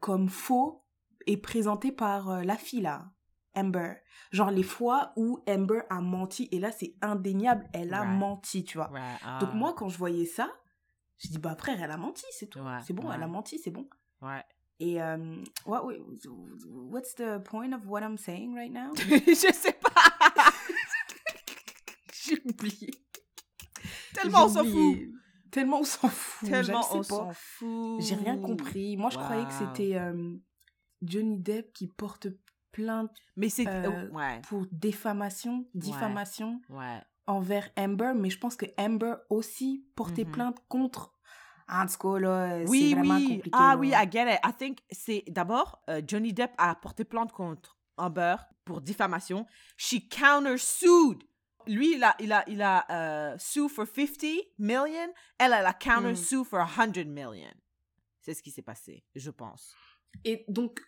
comme faux et présentés par la fille là, Amber. Genre les fois où Amber a menti, et là c'est indéniable, elle a Right. menti, tu vois. Ouais, Donc ah. moi quand je voyais ça, je dis bah frère, elle a menti, c'est tout. Ouais, c'est bon, elle a menti, c'est bon. Ouais. Et euh, what, what's the point of what I'm saying right now? je sais pas. J'ai oublié. Tellement on s'en fout. Tellement on s'en fout. Tellement on s'en fout. J'ai rien compris. Moi, je croyais que Wow. c'était euh, Johnny Depp qui porte plainte Mais c'est. Euh, ouais. pour défamation, diffamation Ouais. envers Amber, mais je pense que Amber aussi portait Mhm. plainte contre. En tout cas, là, Oui, c'est vraiment oui. compliqué. Ah là. oui, I get it. I think c'est d'abord euh, Johnny Depp a porté plainte contre Amber pour diffamation. She countersued. Lui, il a, il a, il a euh, sue for 50 million. Elle, elle a countersue for 100 million. C'est ce qui s'est passé, je pense. Et donc,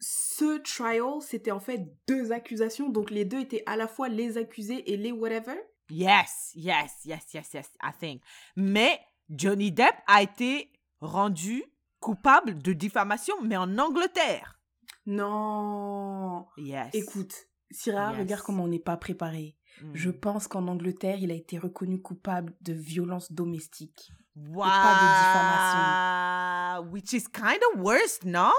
ce trial, c'était en fait deux accusations. Donc, les deux étaient à la fois les accusés et les whatever. Yes, yes, yes, yes, yes, I think. Mais Johnny Depp a été rendu coupable de diffamation, mais en Angleterre. Non. Yes. Écoute, Syrah, Yes. regarde comment on n'est pas préparé. Mm. Je pense qu'en Angleterre, il a été reconnu coupable de violence domestique. Wow. pas Which is kind of worse, non?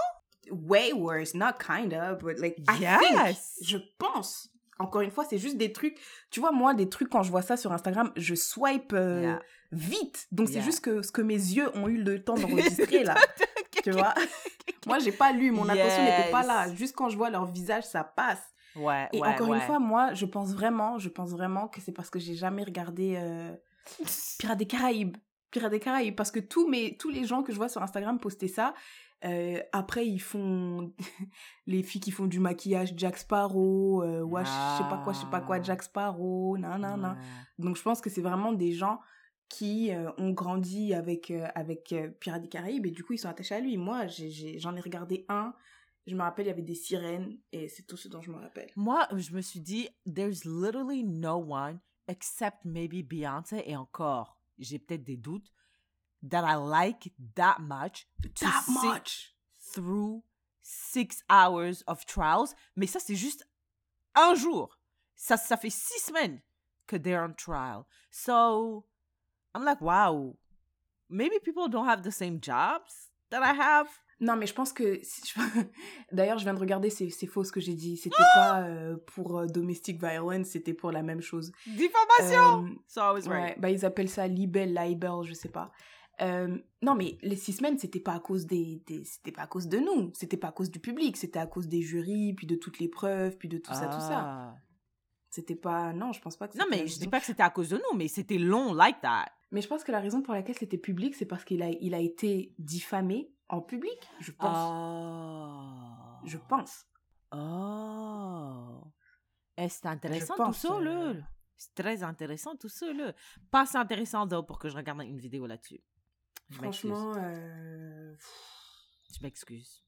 Way worse, not kinda, but like, I Yes. think, je pense. Encore une fois, c'est juste des trucs. Tu vois, moi, des trucs, quand je vois ça sur Instagram, je swipe euh, Yeah. Vite. Donc, c'est juste que ce que mes yeux ont eu le temps d'enregistrer, là. tu vois? Moi, j'ai pas lu, mon attention n'était pas là. Juste quand je vois leur visage, ça passe. Ouais, Et ouais, encore ouais. une fois, moi, je pense vraiment, je pense vraiment que c'est parce que j'ai jamais regardé euh, Pirates des Caraïbes. Pirates des Caraïbes, parce que tous mes, tous les gens que je vois sur Instagram poster ça, euh, après ils font les filles qui font du maquillage Jack Sparrow, euh, ouais, je sais pas quoi, je sais pas quoi, Ah. Jack Sparrow, nan nan nan. Ouais. Donc je pense que c'est vraiment des gens qui euh, ont grandi avec euh, avec euh, Pirates des Caraïbes et du coup ils sont attachés à lui. Moi, j'en ai, regardé un. Je me rappelle, il y avait des sirènes et c'est tout ce dont je me rappelle. Moi, je me suis dit, there's literally no one except maybe Beyoncé et encore, j'ai peut-être des doutes, that I like that much to That much. through six hours of trials. Mais ça, c'est juste un jour. Ça, ça fait six semaines que they're on trial. So, I'm like, wow, maybe people don't have the same jobs that I have. Non, mais je pense que. si- D'ailleurs, je viens de regarder, c'est c'est faux ce que j'ai dit. C'était Ah! pas euh, pour euh, domestic violence, c'était pour la même chose. Diffamation! Euh, so I was ouais, right. bah ils appellent ça libel, libel, je sais pas. Euh, non, mais les six semaines, c'était pas à cause des, des- c'était pas à cause de nous, c'était pas à cause du public, c'était à cause des jurys, puis de toutes les preuves, puis de tout ça, tout ça. Ah. C'était pas, non, je pense pas que. Non, mais je dis pas que c'était à cause de nous, mais c'était long like that. Mais je pense que la raison pour laquelle c'était public, c'est parce qu'il a, il a été diffamé en public, je pense. Oh. Je pense. Oh. Eh, c'est intéressant tout pense, ça, là. euh, C'est très intéressant tout ça, là. Pas assez intéressant, donc, pour que je regarde une vidéo là-dessus. Franchement, euh, Je m'excuse.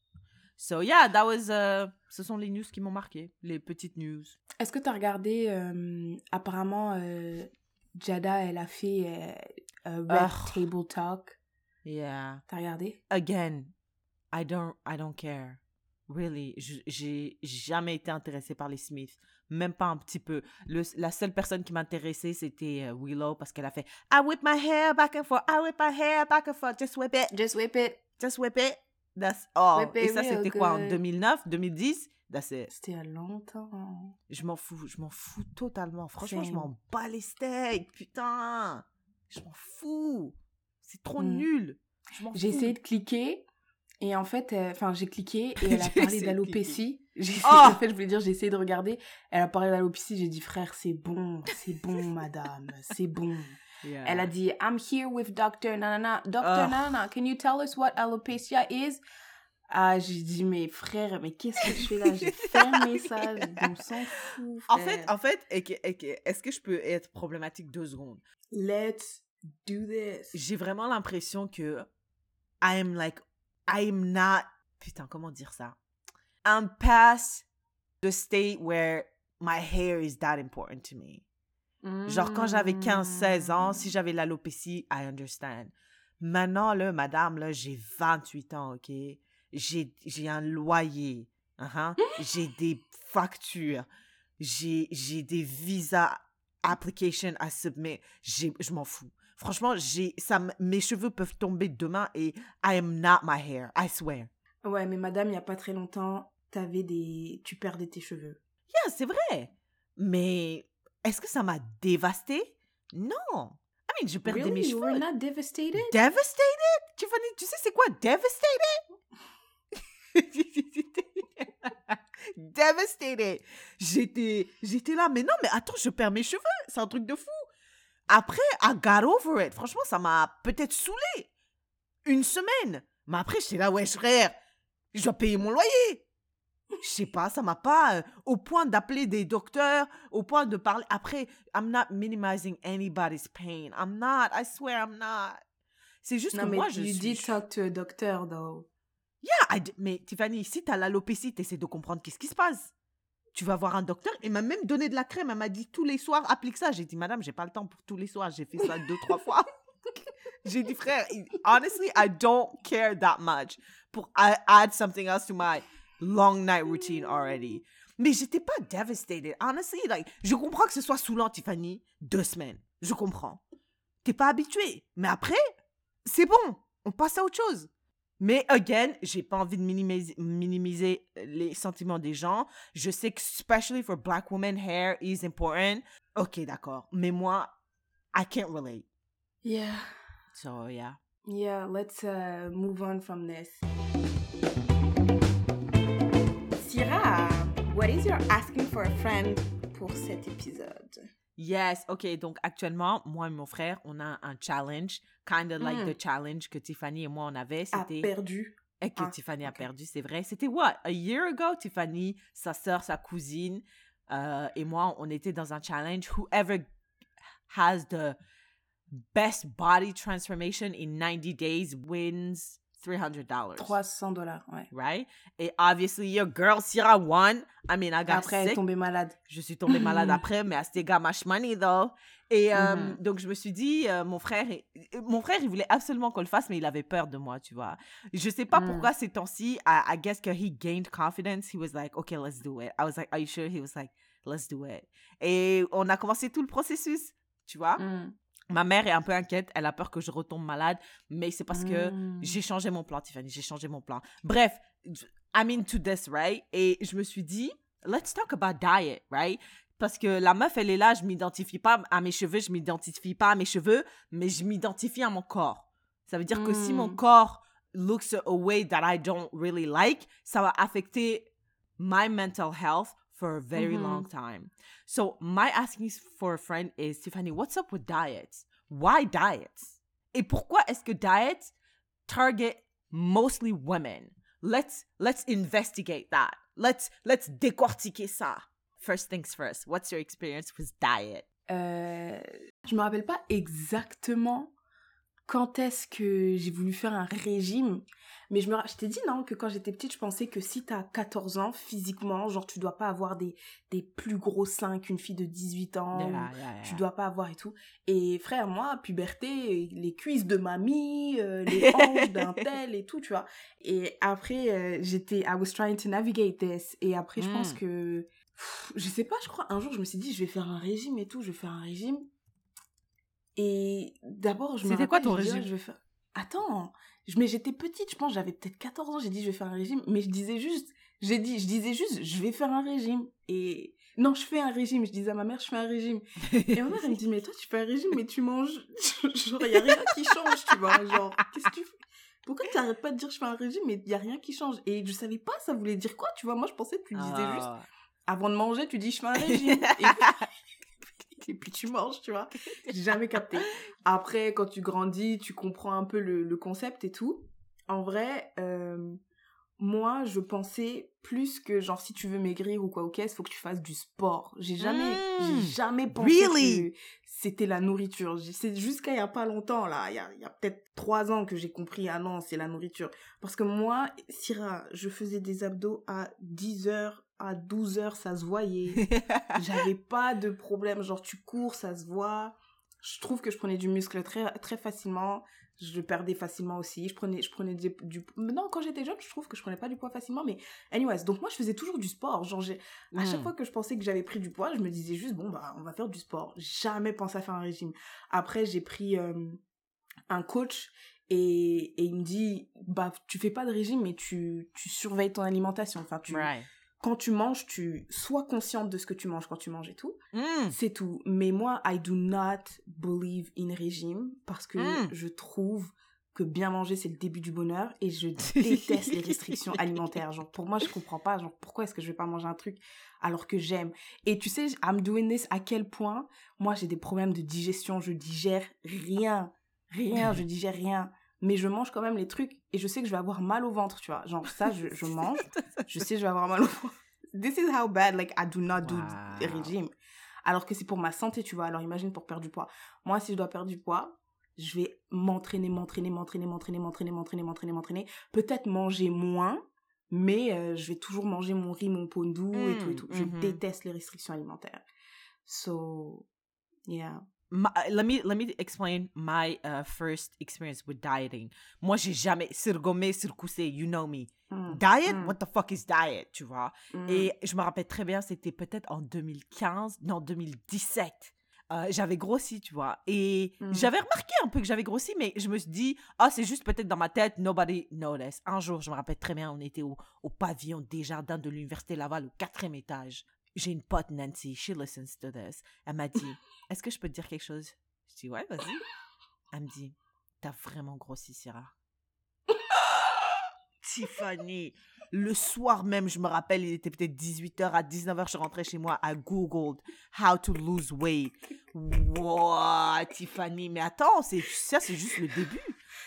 So yeah, that was. Uh, ce sont les news qui m'ont marqué, les petites news. Est-ce que tu as regardé euh, Apparemment, euh, Jada, elle a fait euh, un Red Ugh. Table Talk. Yeah. T'as regardé? Again, I don't, I don't care. Really, j'ai jamais été intéressée par les Smiths, même pas un petit peu. Le, la seule personne qui m'intéressait, c'était euh, Willow parce qu'elle a fait I whip my hair back and forth, I whip my hair back and forth, just whip it, Just whip it. just whip it. That's all. Whip Et ça, c'était quoi en good. 2009, 2010? That's it. C'était a longtemps. Je m'en fous, je m'en fous totalement. Franchement, je m'en bats les steaks, putain. Je m'en fous. C'est trop Hmm. nul. J'ai essayé de cliquer et en fait, euh, enfin, j'ai cliqué et elle a parlé d'alopécie. J'ai Oh En fait, je voulais dire, j'ai essayé de regarder. Elle a parlé d'alopécie. J'ai dit, frère, c'est bon, c'est bon, madame, c'est bon. Yeah. Elle a dit, I'm here with Dr. Nanana. Dr. Ugh. Nanana, can you tell us what alopecia is? Ah, j'ai dit, mais frère, mais qu'est-ce que je fais là? J'ai fermé ça. On s'en fout. En fait, en fait, est-ce que je peux être problématique deux secondes? let's do this. J'ai vraiment l'impression que I am like, I am not, putain, comment dire ça? I'm past the state where my hair is that important to me. Genre, quand j'avais 15, 16 ans, si j'avais l'alopécie, I understand. Maintenant, là, madame, là, j'ai 28 ans, OK? J'ai j'ai un loyer. hein, J'ai des factures. J'ai des visa applications à submit. J'ai- Je m'en fous. Franchement, j'ai ça, mes cheveux peuvent tomber demain et I am not my hair. I swear. Ouais, mais madame, il n'y a pas très longtemps, t'avais des... tu perdais tes cheveux. Yeah, c'est vrai. Mais est-ce que ça m'a dévasté? Non. I mean, je perdais mes Really? You were cheveux. not devastated? Devastated? Tiffany, tu sais c'est quoi devastated? devastated. J'étais, j'étais là, mais non, mais attends, je perds mes cheveux. C'est un truc de fou. Après, I got over it. Franchement, ça m'a peut-être saoulé. Une semaine. Mais après, j'étais là, ouais, frère, je dois payer mon loyer. Je sais pas, ça m'a pas euh, au point d'appeler des docteurs, au point de parler. Après, I'm not minimizing anybody's pain. I'm not. I swear, I'm not. C'est juste Non, que mais moi, je you suis. did talk to a doctor, though. Yeah, I mais Tiffany, si t'as l'alopécie, t'essaies de comprendre qu'est-ce qui se passe. Tu vas voir un docteur. Il m'a même donné de la crème. Elle m'a dit tous les soirs, applique ça. J'ai dit, madame, j'ai pas le temps pour tous les soirs. J'ai fait ça deux, trois fois. j'ai dit, frère, honestly, I don't care that much pour a- add something else to my long night routine already. Mais j'étais pas devastated. Honestly, like, je comprends que ce soit saoulant, Tiffany. Deux semaines. Je comprends. T'es pas habitué. Mais après, c'est bon. On passe à autre chose. Mais again, j'ai pas envie de minimiser, minimiser les sentiments des gens. Je sais que especially for black women, hair is important. Ok, d'accord. Mais moi, I can't relate. Yeah. So yeah. Yeah, let's uh, move on from this. Syrah, what is your asking for a friend pour cet épisode? Yes, ok. Donc actuellement, moi et mon frère, on a un challenge, kind of like Mm. the challenge que Tiffany et moi on avait. C'était perdu. et que Ah, Tiffany a perdu, c'est vrai. C'était what? A year ago, Tiffany, sa sœur, sa cousine euh, et moi, on était dans un challenge. Whoever has the best body transformation in 90 days wins $300. 300 dollars, ouais. Right? Et obviously, your girl Sierra won. I mean, I got Après, elle est sick. tombée malade. Je suis tombée malade après, mais I still got much money, though. Et euh, Mhm. donc, je me suis dit, euh, mon frère, il- mon frère, il voulait absolument qu'on le fasse, mais il avait peur de moi, tu vois. Je sais pas Mm. pourquoi ces temps-ci, I, I guess que he gained confidence. He was like, okay, let's do it. I was like, are you sure? He was like, let's do it. Et on a commencé tout le processus, tu vois? Mm. Ma mère est un peu inquiète, elle a peur que je retombe malade, mais c'est parce que Mm. j'ai changé mon plan, Tiffany, j'ai changé mon plan. Bref, I'm into this, right? Et je me suis dit, let's talk about diet, right? Parce que la meuf, elle est là, je m'identifie pas à mes cheveux, je m'identifie pas à mes cheveux, mais je m'identifie à mon corps. Ça veut dire que si mon Mm. corps looks a way that I don't really like, ça va affecter my mental health for a very Mhm. long time. So my asking for a friend is Tiffany, what's up with diets? Why diets? Et pourquoi est-ce que diets target mostly women? Let's let's investigate that. Let's let's décortiquer ça. First things first. What's your experience with diet? Euh, je me rappelle pas exactement quand est-ce que j'ai voulu faire un régime? Mais je me, je t'ai dit non que quand j'étais petite, je pensais que si t'as 14 ans physiquement, genre tu dois pas avoir des des plus gros seins qu'une fille de 18 ans, Yeah, yeah, yeah. tu dois pas avoir et tout. Et frère, moi, puberté, les cuisses de mamie, euh, les hanches d'un tel et tout, tu vois. Et après, euh, j'étais, I was trying to navigate this. Et après, je pense Mm. que, pff, je sais pas, je crois, un jour, je me suis dit, je vais faire un régime et tout, je vais faire un régime. Et d'abord, je me C'était quoi ton régime ouais, je vais faire... Attends, mais j'étais petite, je pense, j'avais peut-être 14 ans, j'ai dit, je vais faire un régime, mais je disais juste, j'ai dit, je disais juste, je vais faire un régime. Et non, je fais un régime. Je disais à ma mère, je fais un régime. Et ma mère, elle me dit, mais toi, tu fais un régime, mais tu manges. Genre, il n'y a rien qui change, tu vois. Genre, qu'est-ce que tu fais? Pourquoi tu n'arrêtes pas de dire, je fais un régime, mais il n'y a rien qui change? Et je savais pas, ça voulait dire quoi, tu vois? Moi, je pensais que tu disais juste, Ah. avant de manger, tu dis, je fais un régime. Et, et puis tu manges, tu vois. J'ai jamais capté. Après, quand tu grandis, tu comprends un peu le, le concept et tout. En vrai, euh, moi, je pensais plus que, genre, si tu veux maigrir ou quoi ou qu'est-ce, faut que tu fasses du sport. J'ai jamais, Mm. j'ai jamais pensé Really? que c'était la nourriture. C'est jusqu'à il y a pas longtemps, là, il y a, il y a peut-être trois ans que j'ai compris, ah non, c'est la nourriture. Parce que moi, Syrah, je faisais des abdos à 10 heures, à 12 heures, ça se voyait. J'avais pas de problème. Genre, tu cours, ça se voit. Je trouve que je prenais du muscle très, très facilement. Je perdais facilement aussi. Je prenais, je prenais du, du... Non, quand j'étais jeune, je trouve que je prenais pas du poids facilement. Mais, anyways, donc moi, je faisais toujours du sport. Genre, j'ai... à chaque Mm. fois que je pensais que j'avais pris du poids, je me disais juste, bon, bah, on va faire du sport. Jamais pensé à faire un régime. Après, j'ai pris euh, un coach et, et il me dit, bah, tu fais pas de régime, mais tu, tu surveilles ton alimentation. Enfin, tu, Right. Quand tu manges, tu sois consciente de ce que tu manges quand tu manges et tout. Mm. C'est tout. Mais moi, I do not believe in régime parce que Mm. je trouve que bien manger, c'est le début du bonheur et je déteste les restrictions alimentaires. Genre, pour moi, je comprends pas. Genre, pourquoi est-ce que je vais pas manger un truc alors que j'aime? Et tu sais, I'm doing this à quel point? Moi, j'ai des problèmes de digestion. Je digère rien. Rien. Je digère rien. Mais je mange quand même les trucs et je sais que je vais avoir mal au ventre, tu vois. Genre, ça, je, je mange. Je sais que je vais avoir mal au ventre. This is how bad, like, I do not do Wow. the régime. Alors que c'est pour ma santé, tu vois. Alors imagine pour perdre du poids. Moi, si je dois perdre du poids, je vais m'entraîner, m'entraîner, m'entraîner, m'entraîner, m'entraîner, m'entraîner, m'entraîner, m'entraîner. Peut-être manger moins, mais euh, je vais toujours manger mon riz, mon pondou et tout et Mm, tout. Je mhm. déteste les restrictions alimentaires. So, yeah. My- let me let me explain my uh, first experience with dieting. Moi, j'ai jamais surgommé, surcoussé, you know me. Mm, Diet, Mm. what the fuck is diet, tu vois? mm. Et je me rappelle très bien, c'était peut-être en 2015, non, 2017. Euh, j'avais grossi, tu vois. Et Mm. j'avais remarqué un peu que j'avais grossi, mais je me suis dit, ah, c'est juste peut-être dans ma tête, nobody noticed. Un jour, je me rappelle très bien, on était au, au pavillon des jardins de l'Université Laval, au quatrième étage. J'ai une pote, Nancy, she listens to this. Elle m'a dit, est-ce que je peux te dire quelque chose? Je dis, ouais, vas-y. Elle me dit, t'as vraiment grossi, Syrah. Tiffany, le soir même, je me rappelle, il était peut-être 18h, à 19h, je rentrais chez moi, I googled how to lose weight. Wow, Tiffany, mais attends, c'est ça, c'est juste le début.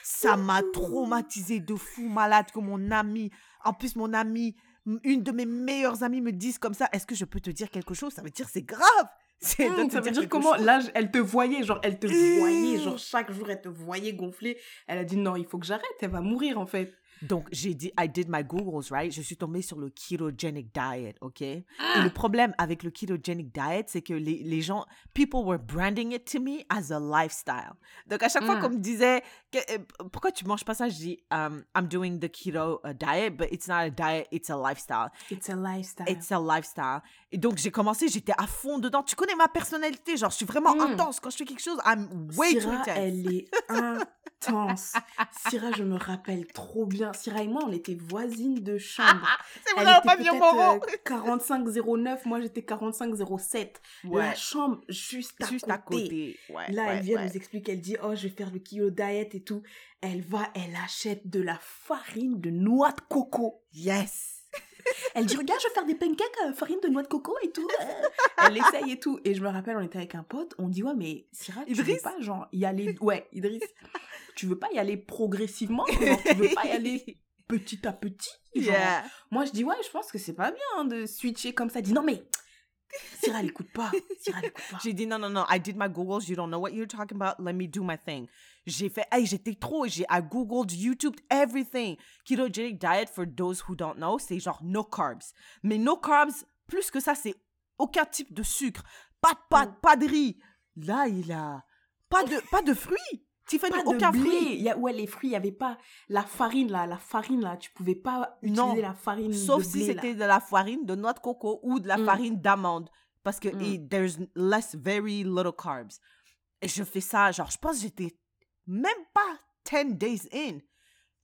Ça m'a traumatisé de fou malade que mon ami, en plus mon ami, une de mes meilleures amies me dise comme ça, est-ce que je peux te dire quelque chose? Ça veut dire c'est grave. C'est Mm, te ça veut dire comment chose. là elle te voyait genre elle te Mm. voyait genre chaque jour elle te voyait gonfler elle a dit non il faut que j'arrête elle va mourir en fait Donc, j'ai dit, I did my Googles, right? Je suis tombée sur le ketogenic diet, OK? Et Ah! le problème avec le ketogenic diet, c'est que les, les gens, people were branding it to me as a lifestyle. Donc, à chaque fois Mm. qu'on me disait, euh, pourquoi tu manges pas ça? Je dis, um, I'm doing the keto uh, diet, but it's not a diet, it's a lifestyle. it's a lifestyle It's a lifestyle. Et donc, j'ai commencé, j'étais à fond dedans. Tu connais ma personnalité, genre, je suis vraiment Mm. intense. Quand je fais quelque chose, I'm way too intense. elle est intense. Syrah, je me rappelle trop bien. Syrah et moi, on était voisines de chambre. C'est Elle vrai, était pavillon peut-être Moreau. euh, 4509, moi j'étais 4507. Ouais, La chambre juste à juste côté. à côté. Ouais, Là, ouais, elle vient nous expliquer, elle dit, oh, je vais faire le keto diet et tout. Elle va, elle achète de la farine de noix de coco. Yes. Elle dit, regarde, je vais faire des pancakes à farine de noix de coco et tout. Euh, elle essaye et tout. Et je me rappelle, on était avec un pote, on dit, ouais, mais Syrah, tu veux pas, genre, y aller... Ouais, Idriss. tu veux pas y aller progressivement? Genre, Tu veux pas y aller petit à petit? Genre Yeah. Moi, je dis, ouais, je pense que c'est pas bien de switcher comme ça. Elle dit, non, mais Syrah, elle écoute pas. Syrah, elle écoute pas. J'ai dit non, non, non. I did my Googles. You don't know what you're talking about. Let me do my thing. J'ai fait, hey, j'étais trop. J'ai, I Googled, YouTube, everything. Ketogenic diet, for those who don't know, c'est genre no carbs. Mais no carbs, plus que ça, c'est aucun type de sucre. Pas de pâtes, Mm. pas de riz. Là, il a pas de, pas de fruits. Tiffany, Pas de aucun blé. fruit. Il y a, ouais, les fruits, il y avait pas la farine là, la farine là, tu pouvais pas utiliser Non. la farine Sauf de si c'était de la farine de noix de coco ou de la Mm. farine d'amande. Parce que Mm. it- there's less, very little carbs. Et je fais ça, genre, je pense que j'étais même pas 10 days in.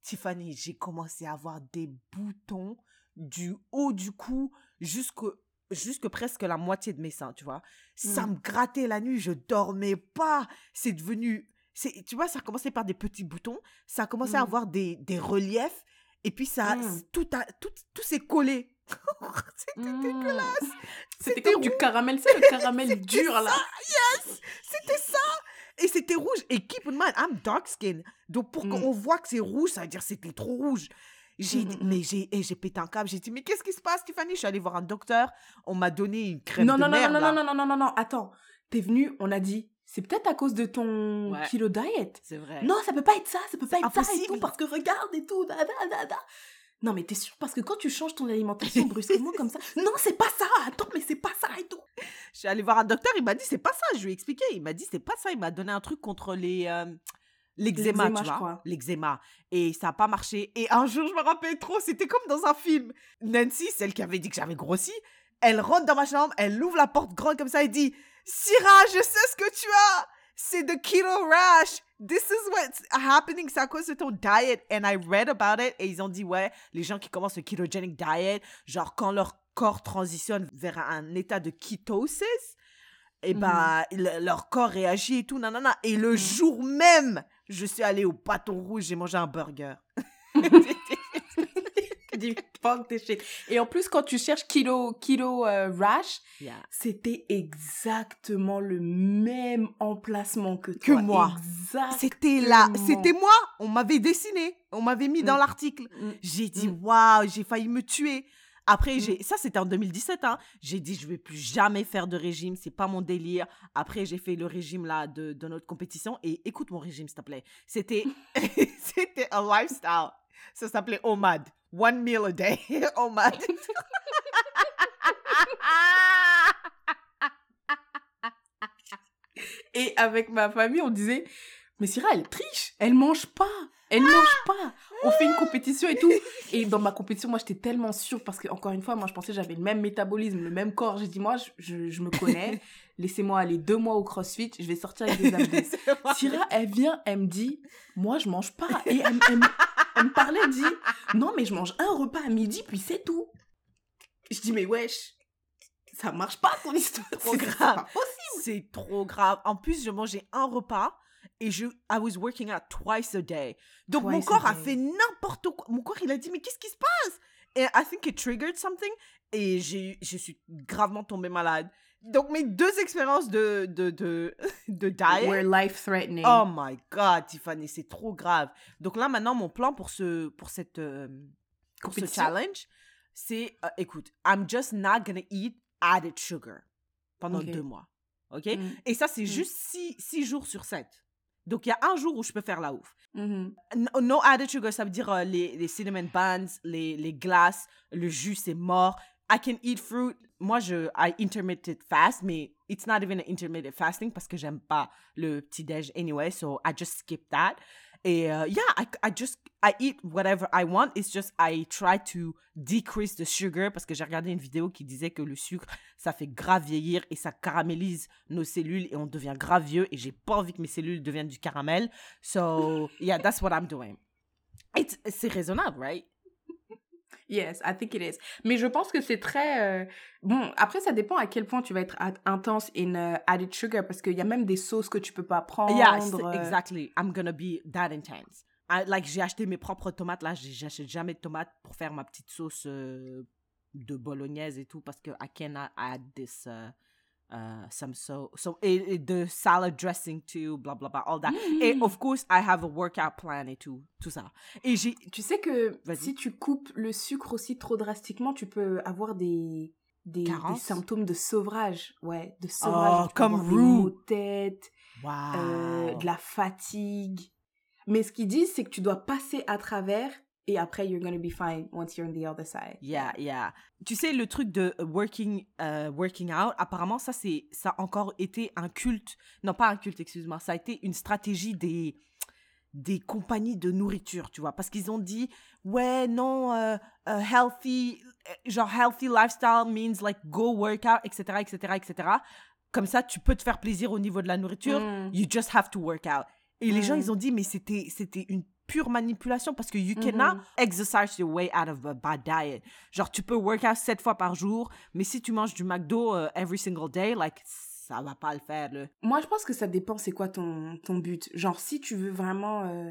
Tiffany, j'ai commencé à avoir des boutons du haut du cou jusque, jusque presque la moitié de mes seins, tu vois. Ça Mm. me grattait la nuit, je dormais pas. C'est devenu... c'est- Tu vois, ça a commencé par des petits boutons, ça a commencé à Mm. avoir des, des reliefs, et puis ça, Mm. tout, a, tout, tout s'est collé. C'était Mm. dégueulasse. C'était comme du caramel, c'est le caramel dur là. C'était ça. Et c'était rouge. Et keep in mind, I'm dark skin. Donc pour Mm. qu'on voit que c'est rouge, ça veut dire que c'était trop rouge. J'ai Mm, mm, mais j'ai j'ai pété un câble. J'ai dit mais qu'est-ce qui se passe, Tiffany? Je suis allée voir un docteur. On m'a donné une crème Non, de non, non, merde. non, non, non, non, non, non, non, attends. T'es venu, on a dit, c'est peut-être à cause de ton Ouais. kilo diet. C'est vrai. Non, ça peut pas être ça, ça peut pas être ça et tout, impossible. parce que regarde et tout, da, da, da, da. Non, mais t'es sûr, parce que quand tu changes ton alimentation brusquement comme ça, non, c'est pas ça, attends, mais c'est pas ça et tout. Je suis allée voir un docteur. Il m'a dit c'est pas ça. Je lui ai expliqué. Il m'a dit c'est pas ça. Il m'a donné un truc contre les euh, l'eczéma, tu je vois? crois. L'eczéma. Et ça n'a pas marché. Et un jour, je me rappelle trop, c'était comme dans un film. Nancy, celle qui avait dit que j'avais grossi, elle rentre dans ma chambre, elle ouvre la porte grande comme ça et dit Syrah, je sais ce que tu as. C'est de keto rash. This is what's happening. C'est à cause de ton diet. And I read about it. Et ils ont dit, ouais, les gens qui commencent le ketogenic diet, genre quand leur corps transitionne vers un état de ketosis, et ben, le- leur corps réagit et tout, nanana. Et le jour même, je suis allée au bâton rouge, j'ai mangé un burger. Du fuck des shit. Et en plus, quand tu cherches kilo, kilo euh, rash, Yeah. c'était exactement le même emplacement que Que toi. moi. C'était là, c'était moi. On m'avait dessiné, on m'avait mis dans Mm. l'article. Mm. J'ai dit, Mm. waouh, j'ai failli me tuer. Après, Mm. j'ai, ça c'était en 2017, hein. J'ai dit, je vais plus jamais faire de régime, c'est pas mon délire. Après, j'ai fait le régime là de, de notre compétition et écoute mon régime, s'il te plaît. C'était, c'était un lifestyle. Ça s'appelait OMAD. One meal a day. OMAD. Et avec ma famille, on disait, mais Syrah, elle triche, elle mange pas, elle mange pas. On fait une compétition et tout. Et dans ma compétition, moi, j'étais tellement sûre parce que, encore une fois, moi, je pensais que j'avais le même métabolisme, le même corps. J'ai dit, moi, je, je, je me connais. Laissez-moi aller deux mois au CrossFit, je vais sortir avec des abdos. Syrah, elle vient, elle me dit, moi, je mange pas. Et elle, elle elle me parlait, elle dit, non, mais je mange un repas à midi, puis c'est tout. Je dis, mais wesh, ça marche pas ton histoire. Trop C'est- grave. C'est pas possible. C'est trop grave. En plus, je mangeais un repas et je I was working out twice a day. Donc mon Twice a corps a day. fait n'importe quoi. Mon corps, il a dit mais qu'est-ce qui se passe? Et I think it triggered something et j'ai je suis gravement tombée malade. Donc mes deux expériences de de de, de diet. We're life threatening. Oh my god, Tiffany, c'est trop grave. Donc là maintenant mon plan pour ce pour cette euh, pour ce challenge, c'est euh, écoute, I'm just not gonna eat added sugar pendant deux mois. OK? Mm. et ça, c'est Mm. juste six, six jours sur sept. Donc, il y a un jour où je peux faire la ouf. No, no added sugar, ça veut dire euh, les, les cinnamon buns, les, les glaces, le jus, c'est mort. I can eat fruit. Moi, je, I intermittent fast, mais it's not even an intermittent fasting parce que j'aime pas le petit-déj anyway, so I just skip that. Et euh, yeah, I, I just, I eat whatever I want. It's just I try to decrease the sugar parce que j'ai regardé une vidéo qui disait que le sucre, ça fait grave vieillir et ça caramélise nos cellules et on devient grave vieux et j'ai pas envie que mes cellules deviennent du caramel. So, yeah, that's what I'm doing. It's- C'est raisonnable, right? Yes, I think it is. Mais je pense que c'est très... euh, Bon, après, ça dépend à quel point tu vas être intense in euh, added sugar, parce qu'il y a même des sauces que tu peux pas prendre. It's- euh, exactly. I'm gonna be that intense. I, like, j'ai acheté mes propres tomates. Là, j'achète jamais de tomates pour faire ma petite sauce euh, de bolognaise et tout parce que I cannot add this uh, uh, some so so et, et de salad dressing too, blah blah blah, all that. Et Mm. of course, I have a workout plan et tout, tout ça. Et j'ai Tu sais que si tu coupes le sucre aussi trop drastiquement, tu peux avoir des, des, symptômes de sevrage. Ouais, de sevrage. Oh, Tu peux comme de tête, Wow. euh, de la fatigue. Mais ce qu'ils disent, c'est que tu dois passer à travers et après, you're gonna be fine once you're on the other side. Yeah, yeah. Tu sais, le truc de working, euh, working out, apparemment, ça, c'est, ça a encore été un culte. Non, pas un culte, excuse-moi. Ça a été une stratégie des, des compagnies de nourriture, tu vois. Parce qu'ils ont dit, ouais, non, euh, euh, healthy, euh, genre healthy lifestyle means like go work out, etc., etc., etc. Comme ça, tu peux te faire plaisir au niveau de la nourriture. Mm. You just have to work out. Et les gens, Mm. ils ont dit, mais c'était, c'était une pure manipulation parce que you Mhm. cannot exercise your way out of a bad diet. Genre, tu peux work out sept fois par jour, mais si tu manges du McDo euh, every single day, like, ça va pas le faire, là. Moi, je pense que ça dépend c'est quoi ton, ton but. Genre, si tu veux vraiment... euh,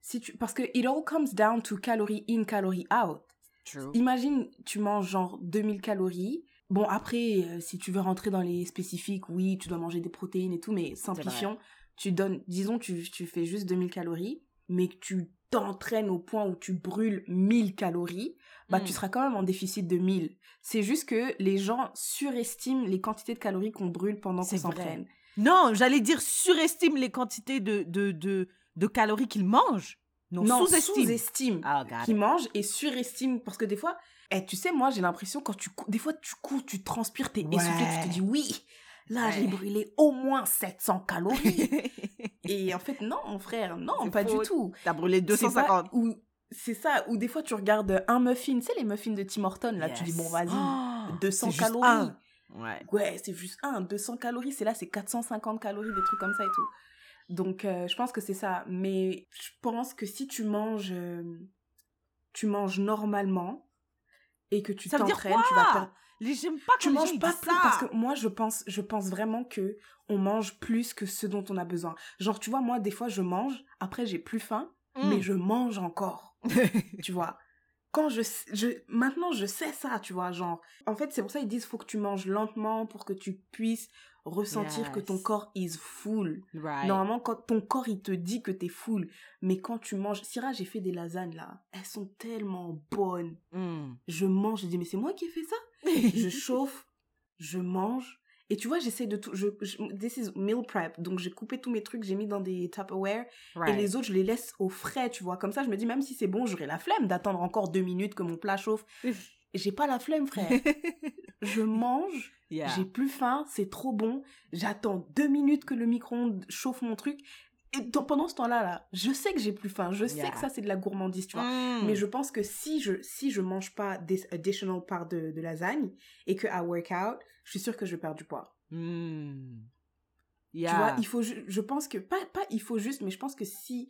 si tu... Parce que it all comes down to calorie in, calorie out. True. Imagine, tu manges genre 2000 calories. Bon, après, euh, si tu veux rentrer dans les spécifiques, oui, tu dois manger des protéines et tout, mais simplifions. Tu donnes, disons, tu, tu fais juste 2000 calories, mais que tu t'entraînes au point où tu brûles 1000 calories, bah, tu seras quand même en déficit de 1000. C'est juste que les gens surestiment les quantités de calories qu'on brûle pendant qu'on s'entraîne. Non, j'allais dire surestime les quantités de, de, de, de calories qu'ils mangent. Non, Non, sous-estime. Ah, got qui mange et surestime parce que des fois eh, tu sais moi j'ai l'impression quand tu des fois tu cours tu transpires t'es essoufflé tu Ouais. te dis oui là j'ai Ouais. brûlé au moins 700 calories et en fait non mon frère non pas du tout. T'as brûlé C'est pas- 250. ou c'est ça ou des fois tu regardes un muffin tu sais les muffins de Tim Hortons là tu dis bon vas-y Oh, 200 c'est juste calories. un. Ouais. ouais c'est juste un 200 calories. C'est là c'est 450 calories des trucs comme ça et tout. Donc euh, je pense que c'est ça. Mais je pense que si tu manges euh, tu manges normalement et que tu t'entraînes tu vas perdre Les j'aime pas tu les gens, manges pas plus ça. parce que moi je pense je pense vraiment que on mange plus que ce dont on a besoin genre tu vois moi des fois je mange après j'ai plus faim Mm. mais je mange encore tu vois? Quand je, je maintenant je sais ça tu vois genre en fait c'est pour ça ils disent faut que tu manges lentement pour que tu puisses ressentir que ton corps is full. Right. normalement quand ton corps il te dit que t'es full mais quand tu manges Syrah j'ai fait des lasagnes là. Elles sont tellement bonnes. Mm. je mange je dis mais c'est moi qui ai fait ça? Je chauffe je mange. Et tu vois j'essaie de tout je, je this is meal prep. Donc j'ai coupé tous mes trucs j'ai mis dans des Tupperware. Et les autres, je les laisse au frais, tu vois. Comme ça, je me dis, même si c'est bon, j'aurai la flemme d'attendre encore deux minutes que mon plat chauffe. J'ai pas la flemme, frère. je mange, Yeah. j'ai plus faim, c'est trop bon. J'attends deux minutes que le micro-ondes chauffe mon truc. Et dans- pendant ce temps-là, là, je sais que j'ai plus faim. Je sais Yeah. que ça, c'est de la gourmandise, tu vois. Mm. Mais je pense que si je, si je mange pas des additional parts de, de lasagne et que à workout, je suis sûre que je perdre du poids. Mm. Tu vois, il faut, ju- je pense que, pas, pas il faut juste, mais je pense que si,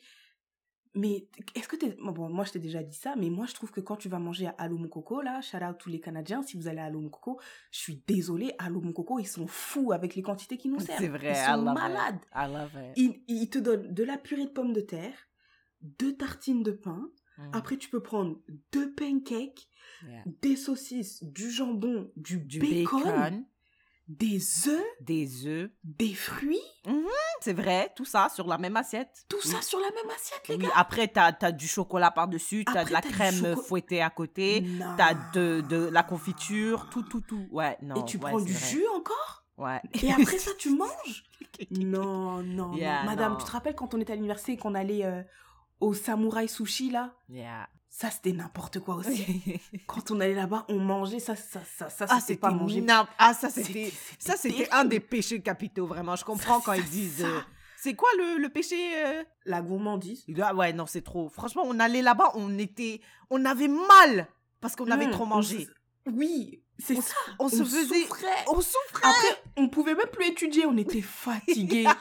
mais est-ce que t'es, bon, bon, moi je t'ai déjà dit ça, mais moi je trouve que quand tu vas manger à Allo Mokoko, là, shout out tous les Canadiens, si vous allez à Allo Mokoko, je suis désolée, Allo Mokoko, ils sont fous avec les quantités qu'ils nous servent. C'est vrai, Ils I sont love malades. it. I love it. Ils, ils te donnent de la purée de pommes de terre, deux tartines de pain, Mm. après tu peux prendre deux pancakes, Yeah. des saucisses, du jambon, du, Du bacon, bacon, des œufs, des œufs. des fruits, C'est vrai, tout ça sur la même assiette. tout ça sur la même assiette, les Oui, gars? après, t'as as du chocolat par-dessus, t'as de la crème fouettée à côté, t'as de, de la confiture, tout, tout, tout. Ouais, non. Et tu ouais, prends du vrai. jus encore? Ouais. Et après ça, tu manges? Non, non, Yeah, non. Madame, non. tu te rappelles quand on était à l'université et qu'on allait euh, au samouraï sushi, là? Yeah. Ça, c'était n'importe quoi aussi. quand on allait là-bas, on mangeait, ça, ça, ça, ça ah, c'était pas manger. Ah, ça, C'était- Ça, c'était un des péchés capitaux, vraiment. Je comprends Ça, quand ça, ils disent... euh, C'est quoi le, le péché euh? La gourmandise. Ah ouais, non, c'est trop. Franchement, on allait là-bas, on était... On avait mal parce qu'on avait Mmh, trop mangé. Oui, c'est On- ça. On se faisait... souffrait. On souffrait Après, on pouvait même plus étudier, on était fatigués.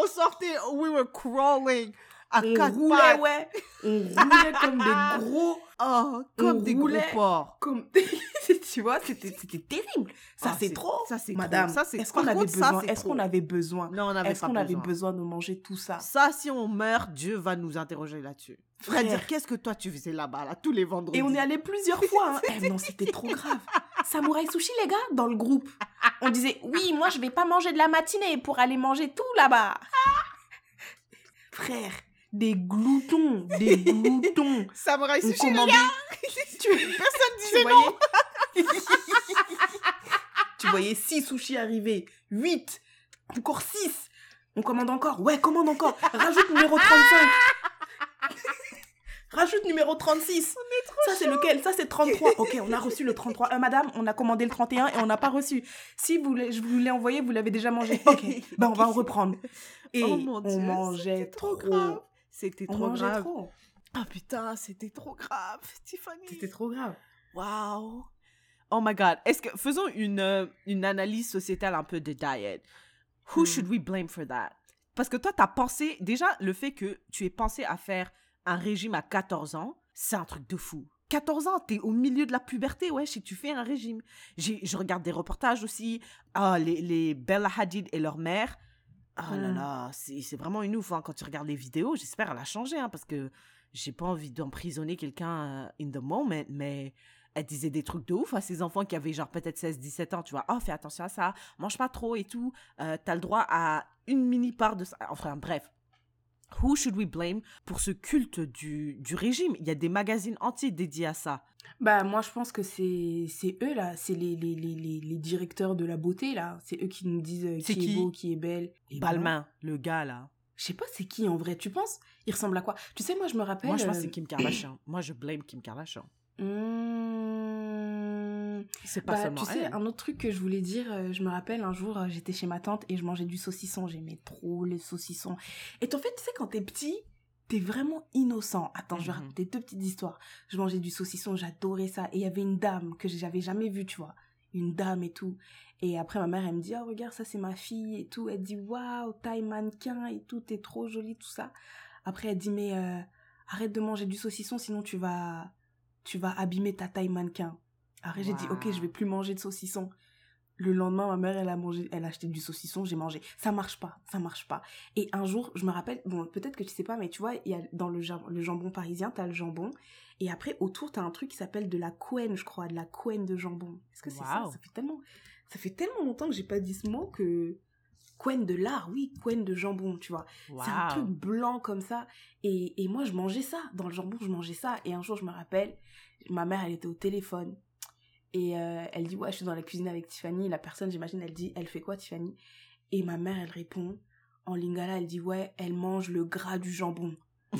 On sortait, we were crawling à on quatre roulait, pattes. ouais. On roulait comme des gros Oh, comme On des gros porcs. comme tu vois c'était terrible ça Ah, c'est trop ça, c'est madame. Ça, c'est- est-ce qu'on avait besoin est-ce qu'on avait besoin? Non, on n'avait est-ce qu'on avait besoin. de manger tout ça? Ça, si on meurt, Dieu va nous interroger là-dessus. Frère. Frère, dire qu'est-ce que toi tu faisais là-bas, là, tous les vendredis? Et on est allé plusieurs fois hein. Eh, non c'était trop grave samouraï sushi les gars dans le groupe on disait oui moi je vais pas manger de la matinée pour aller manger tout là-bas frère des gloutons des gloutons Samouraï sushi, commandait tu, personne disait non. voyais tu voyais 6 sushis arriver, 8, encore 6. On commande encore. Ouais, commande encore. Rajoute numéro 35. Rajoute numéro 36. ça, c'est lequel? Ça, c'est 33. Ok, on a reçu le 33. Euh, madame, on a commandé le 31 et on n'a pas reçu. Si vous je vous l'ai envoyé, vous l'avez déjà mangé. Ok, ben on va en reprendre. Et Oh mon on mangeait trop. grave. C'était trop grave. trop. Ah putain, c'était trop grave, Tiffany. C'était trop grave. Wow. Oh my god. Est-ce que faisons une euh, une analyse sociétale un peu de diet. Who Hmm. should we blame for that? Parce que toi t'as pensé déjà le fait que tu aies pensé à faire un régime à 14 ans, c'est un truc de fou. 14 ans, t'es au milieu de la puberté, ouais, et tu fais un régime. Je regarde des reportages aussi. Ah, les, les Bella Hadid et leur mère. Ah là Mm. là, c'est, vraiment une ouf. hein. Quand tu regardes les vidéos, j'espère elle a changé, hein, parce que j'ai pas envie d'emprisonner quelqu'un euh, in the moment, mais elle disait des trucs de ouf à ses enfants qui avaient genre peut-être 16-17 ans, tu vois. Oh, fais attention à ça, mange pas trop et tout. Euh, T'as le droit à une mini part de ça. Enfin, bref. Who should we blame pour ce culte du, du régime? Il y a des magazines entiers dédiés à ça. Bah, moi, je pense que c'est eux, là. C'est les, les, les, les, directeurs de la beauté, là. C'est eux qui nous disent euh, qui, qui est beau, qui est belle. Et. Balmain, le gars là. Je sais pas c'est qui en vrai, tu penses? Il ressemble à quoi? Tu sais, moi je me rappelle. Moi, je pense euh, c'est Kim Kardashian. Moi, je blame Kim Kardashian. hmm, C'est pas Bah, seulement tu sais, un autre truc que je voulais dire, euh, je me rappelle un jour, euh, j'étais chez ma tante et je mangeais du saucisson. J'aimais trop les saucissons. Et en fait, tu sais, quand t'es petit, t'es vraiment innocent. Attends, je vais Mhm. raconter deux petites histoires. Je mangeais du saucisson, j'adorais ça. Et il y avait une dame que j'avais jamais vue, tu vois. Une dame et tout. Et après, ma mère, elle me dit, oh, regarde, ça, c'est ma fille et tout. Elle dit, waouh, taille mannequin et tout, t'es trop jolie, tout ça. Après, elle dit, mais euh, arrête de manger du saucisson, sinon tu vas, tu vas abîmer ta taille mannequin. Après, j'ai dit, ok, je vais plus manger de saucisson. Le lendemain, ma mère, elle a mangé, elle a acheté du saucisson, j'ai mangé. Ça marche pas, ça marche pas. Et un jour, je me rappelle, bon, peut-être que tu sais pas, mais tu vois, il y a dans le, jam- le jambon parisien, t'as le jambon. Et après, autour, t'as un truc qui s'appelle de la couenne, je crois, de la couenne de jambon. Est-ce que c'est ça? Wow. Ça fait tellement, ça fait tellement longtemps que j'ai pas dit ce mot que couenne de lard, oui, couenne de jambon, tu vois. C'est un truc blanc comme ça. Et, et moi, je mangeais ça. Dans le jambon, je mangeais ça. Et un jour, je me rappelle, ma mère, elle était au téléphone. Et euh, elle dit, ouais, je suis dans la cuisine avec Tiffany. La personne, j'imagine, elle dit, elle fait quoi, Tiffany? Et ma mère, elle répond, en lingala, elle dit, ouais, elle mange le gras du jambon.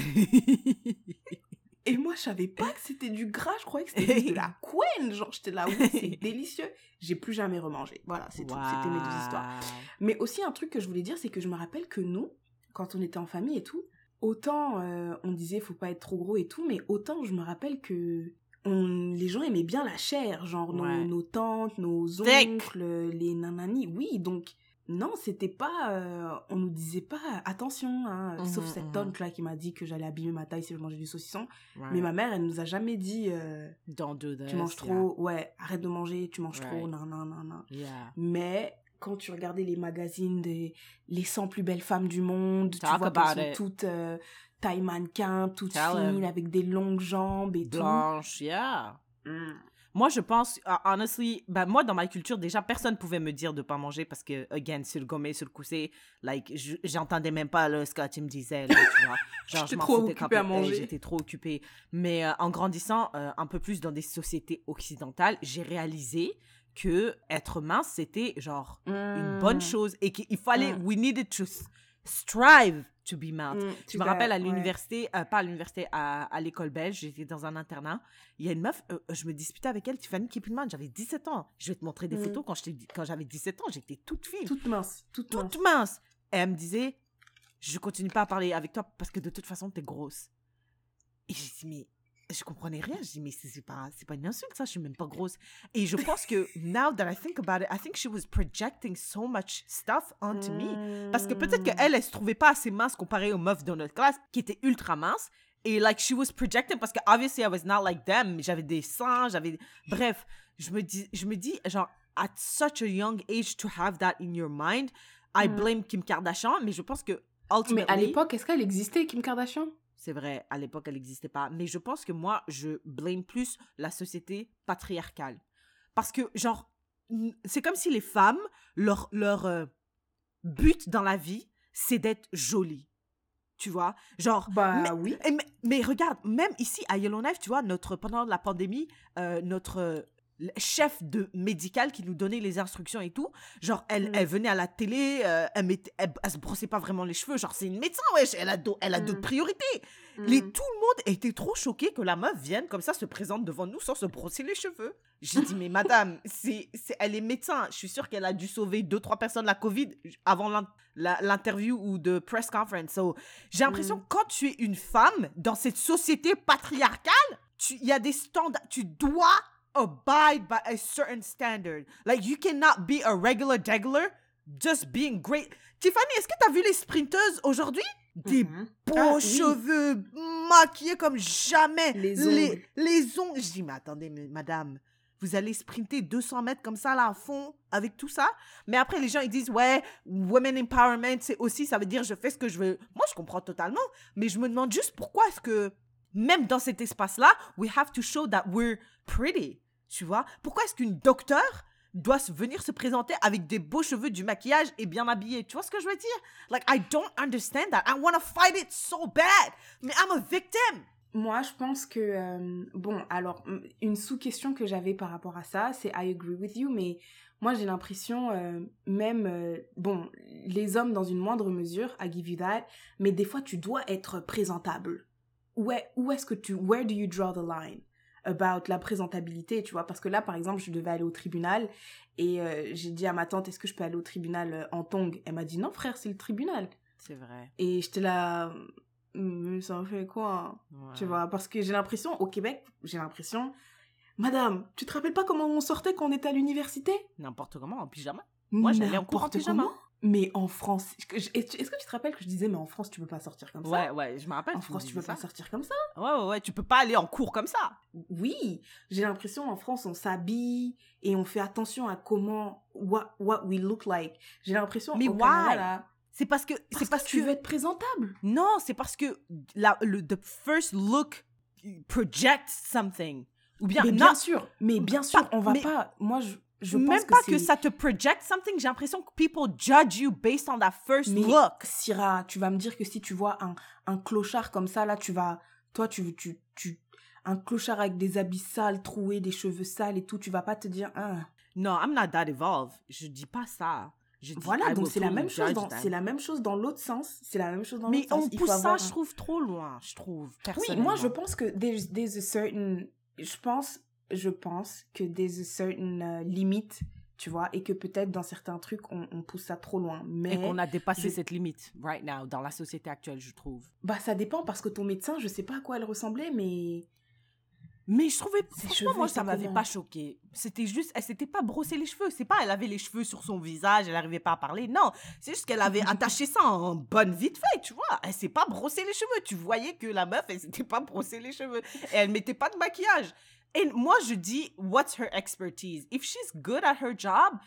Et moi, je savais pas que c'était du gras. Je croyais que c'était de la couenne. Genre, j'étais là, oui, c'est délicieux. J'ai plus jamais remangé. Voilà, c'est tout. C'était mes deux histoires. Mais aussi un truc que je voulais dire, c'est que je me rappelle que nous, quand on était en famille et tout, autant euh, on disait faut pas être trop gros et tout, mais autant je me rappelle que on, les gens aimaient bien la chair, genre nos, Ouais. nos tantes, nos oncles, les nananis. Oui, donc non, c'était pas, euh, on nous disait pas attention, hein, Mhm, sauf cette mhm. tante là qui m'a dit que j'allais abîmer ma taille si je mangeais du saucisson. Mais ma mère, elle nous a jamais dit euh, Don't do this. tu manges trop, ouais, arrête de manger, tu manges trop, non, non, non, non. Yeah. Yeah. Mais quand tu regardais les magazines des les 100 plus belles femmes du monde, tu vois qu'elles it. sont toutes euh, taille mannequin, toutes Tell fines, him. avec des longues jambes et Blanche, yeah. tout. Mm. Moi, je pense, uh, honestly, ben, moi, dans ma culture, déjà, personne pouvait me dire de pas manger parce que, again, sur le gommé, sur le coussé, like, je- j'entendais même pas là, ce que tu me disais, là, tu vois. Genre, J'étais je m'en trop foutais occupée à complètement, manger. J'étais trop occupée. Mais euh, en grandissant euh, un peu plus dans des sociétés occidentales, j'ai réalisé que être mince, c'était genre une bonne Mm. chose et qu'il fallait, Mm. we needed to strive to be mince. Mm, Je tu me dois- rappelle à ouais. l'université, euh, pas à l'université, à, à l'école belge, j'étais dans un internat. Il y a une meuf, euh, je me disputais avec elle, Tiffany Kippelman, j'avais 17 ans. Je vais te montrer des Mm. photos quand quand j'avais 17 ans, j'étais toute fine, toute, Toute mince, toute, mince. mince. Et elle me disait, je continue pas à parler avec toi parce que de toute façon, t'es grosse. Et j'ai dit, mais je comprenais rien. Je dis, mais c'est pas, c'est pas une insulte, ça, je suis même pas grosse. Et je pense que, now that I think about it, I think she was projecting so much stuff onto me. Parce que peut-être Mm. qu'elle, elle se trouvait pas assez mince comparée aux meufs dans notre classe qui étaient ultra minces. Et like, she was projecting parce que obviously I was not like them. J'avais des seins, j'avais. Bref, je me dis, je me dis, genre, at such a young age to have that in your mind, I Mm. blame Kim Kardashian, mais je pense que Mais à l'époque, est-ce qu'elle existait, Kim Kardashian? C'est vrai, à l'époque, elle n'existait pas. Mais je pense que moi, je blâme plus la société patriarcale. Parce que, genre, c'est comme si les femmes, leur, leur euh, but dans la vie, c'est d'être jolies. Tu vois? Genre. Bah mais, oui. mais, mais regarde, même ici à Yellowknife, tu vois, notre, pendant la pandémie, euh, notre, chef de médical qui nous donnait les instructions et tout. Genre, elle, elle venait à la télé, euh, elle, mettait, elle, elle se brossait pas vraiment les cheveux. Genre, c'est une médecin, wesh, elle a, d'au- elle a d'autres Mm. priorités. Les, Mm. tout le monde était trop choqué que la meuf vienne comme ça, se présente devant nous sans se brosser les cheveux. J'ai dit, mais madame, c'est, c'est, elle est médecin. Je suis sûre qu'elle a dû sauver deux, trois personnes la Covid avant l'in- la- l'interview ou de press conference. So, j'ai l'impression Mm. que quand tu es une femme dans cette société patriarcale, tu- il y a des standards. Tu dois abide by a certain standard. Like, you cannot be a regular degular just being great. Tiffany, est-ce que tu as vu les sprinteuses aujourd'hui? Des Mhm. beaux Ah, oui. cheveux maquillés comme jamais. Les Les, ongles. les ongles. Je dis, mais attendez, mais madame, vous allez sprinter 200 mètres comme ça, là, à fond, avec tout ça? Mais après, les gens, ils disent, ouais, women empowerment, c'est aussi, ça veut dire, je fais ce que je veux. Moi, je comprends totalement. Mais je me demande juste pourquoi est-ce que, même dans cet espace-là, we have to show that we're pretty. Tu vois? Pourquoi est-ce qu'une docteur doit venir se présenter avec des beaux cheveux, du maquillage et bien habillée? Tu vois ce que je veux dire? Like, I don't understand that. I want to fight it so bad. Mais I'm a victim. Moi, je pense que euh, bon, alors une sous-question que j'avais par rapport à ça, c'est I agree with you, mais moi j'ai l'impression euh, même euh, bon, les hommes dans une moindre mesure, I give you that, mais des fois tu dois être présentable. Où est, où est-ce que tu where do you draw the line about la présentabilité, tu vois? Parce que là par exemple, je devais aller au tribunal et euh, j'ai dit à ma tante est-ce que je peux aller au tribunal euh, en tongs Elle m'a dit non frère, c'est le tribunal. C'est vrai. Et j'étais là mais ça fait quoi? Tu vois, parce que j'ai l'impression, au Québec, j'ai l'impression, Madame, tu te rappelles pas comment on sortait quand on était à l'université? N'importe comment, en pyjama. Moi, j'allais en cours en pyjama. comment. Mais en France, est-ce que tu te rappelles que je disais, mais en France, tu peux pas sortir comme ça? Ouais, ouais, je me rappelle. En France, tu peux pas sortir comme ça? Ouais, ouais, ouais, tu peux pas aller en cours comme ça. Oui, j'ai l'impression, en France, on s'habille et on fait attention à comment, what, what we look like. J'ai l'impression, Mais au why? C'est parce que c'est parce que tu veux être présentable. non, c'est parce que la le the first look projects something. Ou bien mais non, bien sûr, mais bien sûr, Pas- on va mais- pas, moi, je, je pense même pas que ça te project something, j'ai l'impression que people judge you based on that first Mais look. Syrah, tu vas me dire que si tu vois un, un clochard comme ça, là, tu vas. Toi, tu, tu, tu. Un clochard avec des habits sales, troués, des cheveux sales et tout, tu vas pas te dire. Ah. Non, I'm not that evolved. Je dis pas ça. Je dis, Voilà, donc c'est la même chose dans, c'est la même chose dans l'autre sens. C'est la même chose dans Mais l'autre sens. on Il pousse ça, je trouve, trop loin, je trouve, Oui, moi, je pense que there's, there's a certain. Je pense, je pense que there's a certain euh, limite, tu vois, et que peut-être dans certains trucs, on, on pousse ça trop loin. Mais. Et qu'on a dépassé je- cette limite, right now, dans la société actuelle, je trouve. Bah, ça dépend parce que ton médecin, je sais pas à quoi elle ressemblait, mais. Mais je trouvais, Ses franchement, moi, ça m'avait pas choqué. C'était juste, elle s'était pas brossé les cheveux. C'est pas, elle avait les cheveux sur son visage, elle arrivait pas à parler. Non, c'est juste qu'elle avait attaché ça en bonne vite fait, tu vois. Elle s'est pas brossé les cheveux. Tu voyais que la meuf, elle s'était pas brossé les cheveux. Et elle mettait pas de maquillage. Et moi, je dis, what's her expertise? If she's good at her job,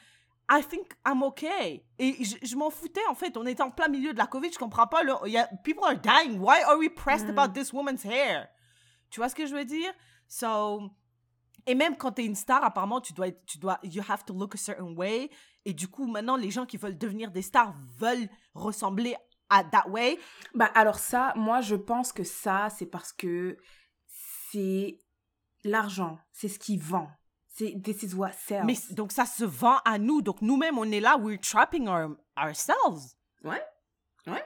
I think I'm okay. Et je, je m'en foutais, en fait. On était en plein milieu de la COVID, je comprends pas. Le, y a, people are dying. Why are we pressed Mm. about this woman's hair? Tu vois ce que je veux dire? So, et même quand t'es une star, apparemment, tu dois, être- tu dois, you have to look a certain way. Et du coup, maintenant, les gens qui veulent devenir des stars veulent ressembler à that way. Bah alors ça, moi je pense que ça, c'est parce que c'est l'argent, c'est ce qui vend. C'est this is what sells. Mais donc, ça se vend à nous. Donc, nous-mêmes, on est là, we're trapping our, ourselves. Ouais. Ouais.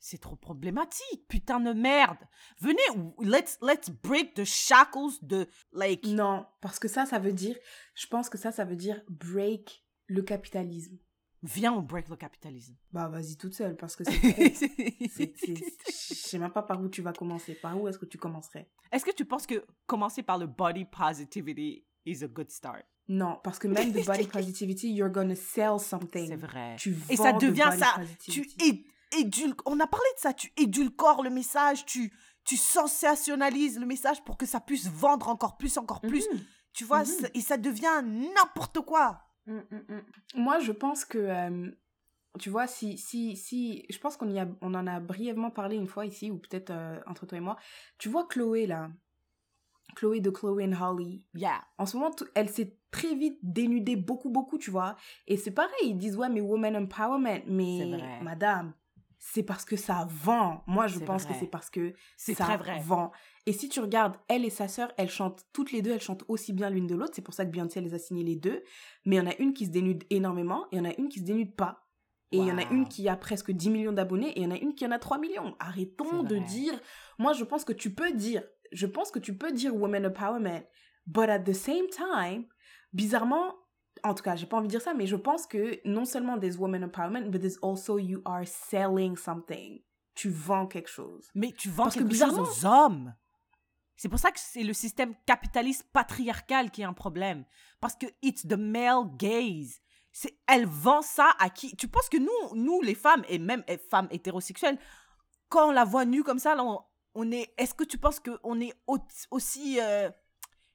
C'est trop problématique, putain de merde. Venez, let's, let's break the shackles de, like... Non, parce que ça, ça veut dire, je pense que ça, ça veut dire break le capitalisme. Viens, on break le capitalisme. Bah vas-y toute seule, parce que c'est Je sais même pas par où tu vas commencer. Par où est-ce que tu commencerais? Est-ce que tu penses que commencer par le body positivity is a good start? Non, parce que même de body positivity, you're gonna sell something. C'est vrai. Tu Et ça de devient ça. Tu positivity. é- édul- On a parlé de ça. Tu édulcores le message. Tu, tu sensationnalises le message pour que ça puisse vendre encore plus, encore plus. Mhm. Tu vois, Mhm. ça- et ça devient n'importe quoi. Mm, mm, mm. Moi, je pense que, euh, tu vois, si, si, si, je pense qu'on y a, on en a brièvement parlé une fois ici, ou peut-être euh, entre toi et moi. Tu vois Chloé, là, Chloé de Chloé and Holly, Yeah. en ce moment, elle s'est très vite dénudée, beaucoup, beaucoup, tu vois. Et c'est pareil, ils disent, ouais, mais woman empowerment, mais madame, c'est parce que ça vend. Moi, je pense vrai. que c'est parce que C'est ça très vrai. vend. Et si tu regardes, elle et sa sœur, elles chantent, toutes les deux, elles chantent aussi bien l'une de l'autre. C'est pour ça que Beyoncé les a signées les deux. Mais il y en a une qui se dénude énormément et il y en a une qui se dénude pas. Et il y en a une qui a presque 10 millions d'abonnés et il y en a une qui en a 3 millions. Arrêtons de dire. Moi, je pense que tu peux dire. Je pense que tu peux dire women empowerment. But at the same time, bizarrement, en tout cas, j'ai pas envie de dire ça, mais je pense que non seulement there's women empowerment, but there's also you are selling something. Tu vends quelque chose. Mais tu vends Parce que quelque chose aux hommes. C'est pour ça que c'est le système capitaliste patriarcal qui est un problème. Parce que it's the male gaze. C'est, elle vend ça à qui? Tu penses que nous, nous les femmes, et même les femmes hétérosexuelles, quand on la voit nue comme ça, là, on, on est. Est-ce que tu penses qu'on est au- aussi euh,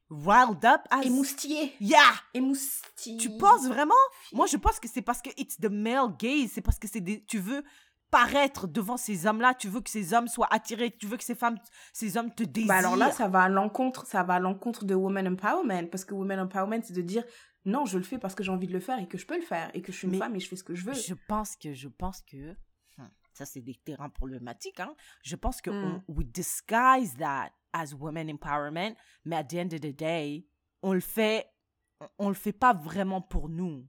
riled up as... Émoustillé. Yeah! Émoustillé. Tu penses vraiment? Moi, je pense que c'est parce que it's the male gaze. C'est parce que c'est des... tu veux paraître devant ces hommes-là. Tu veux que ces hommes soient attirés. Tu veux que ces femmes, ces hommes te désirent. Bah alors là, ça va à l'encontre, ça va à l'encontre de women empowerment parce que women empowerment, c'est de dire non, je le fais parce que j'ai envie de le faire et que je peux le faire et que je suis une Mais femme et je fais ce que je veux. Je pense que, je pense que, ça c'est des terrains problématiques, hein. Je pense que Mm. on, we disguise that as women empowerment, mais at the end of the day, on le fait, on, le fait pas vraiment pour nous.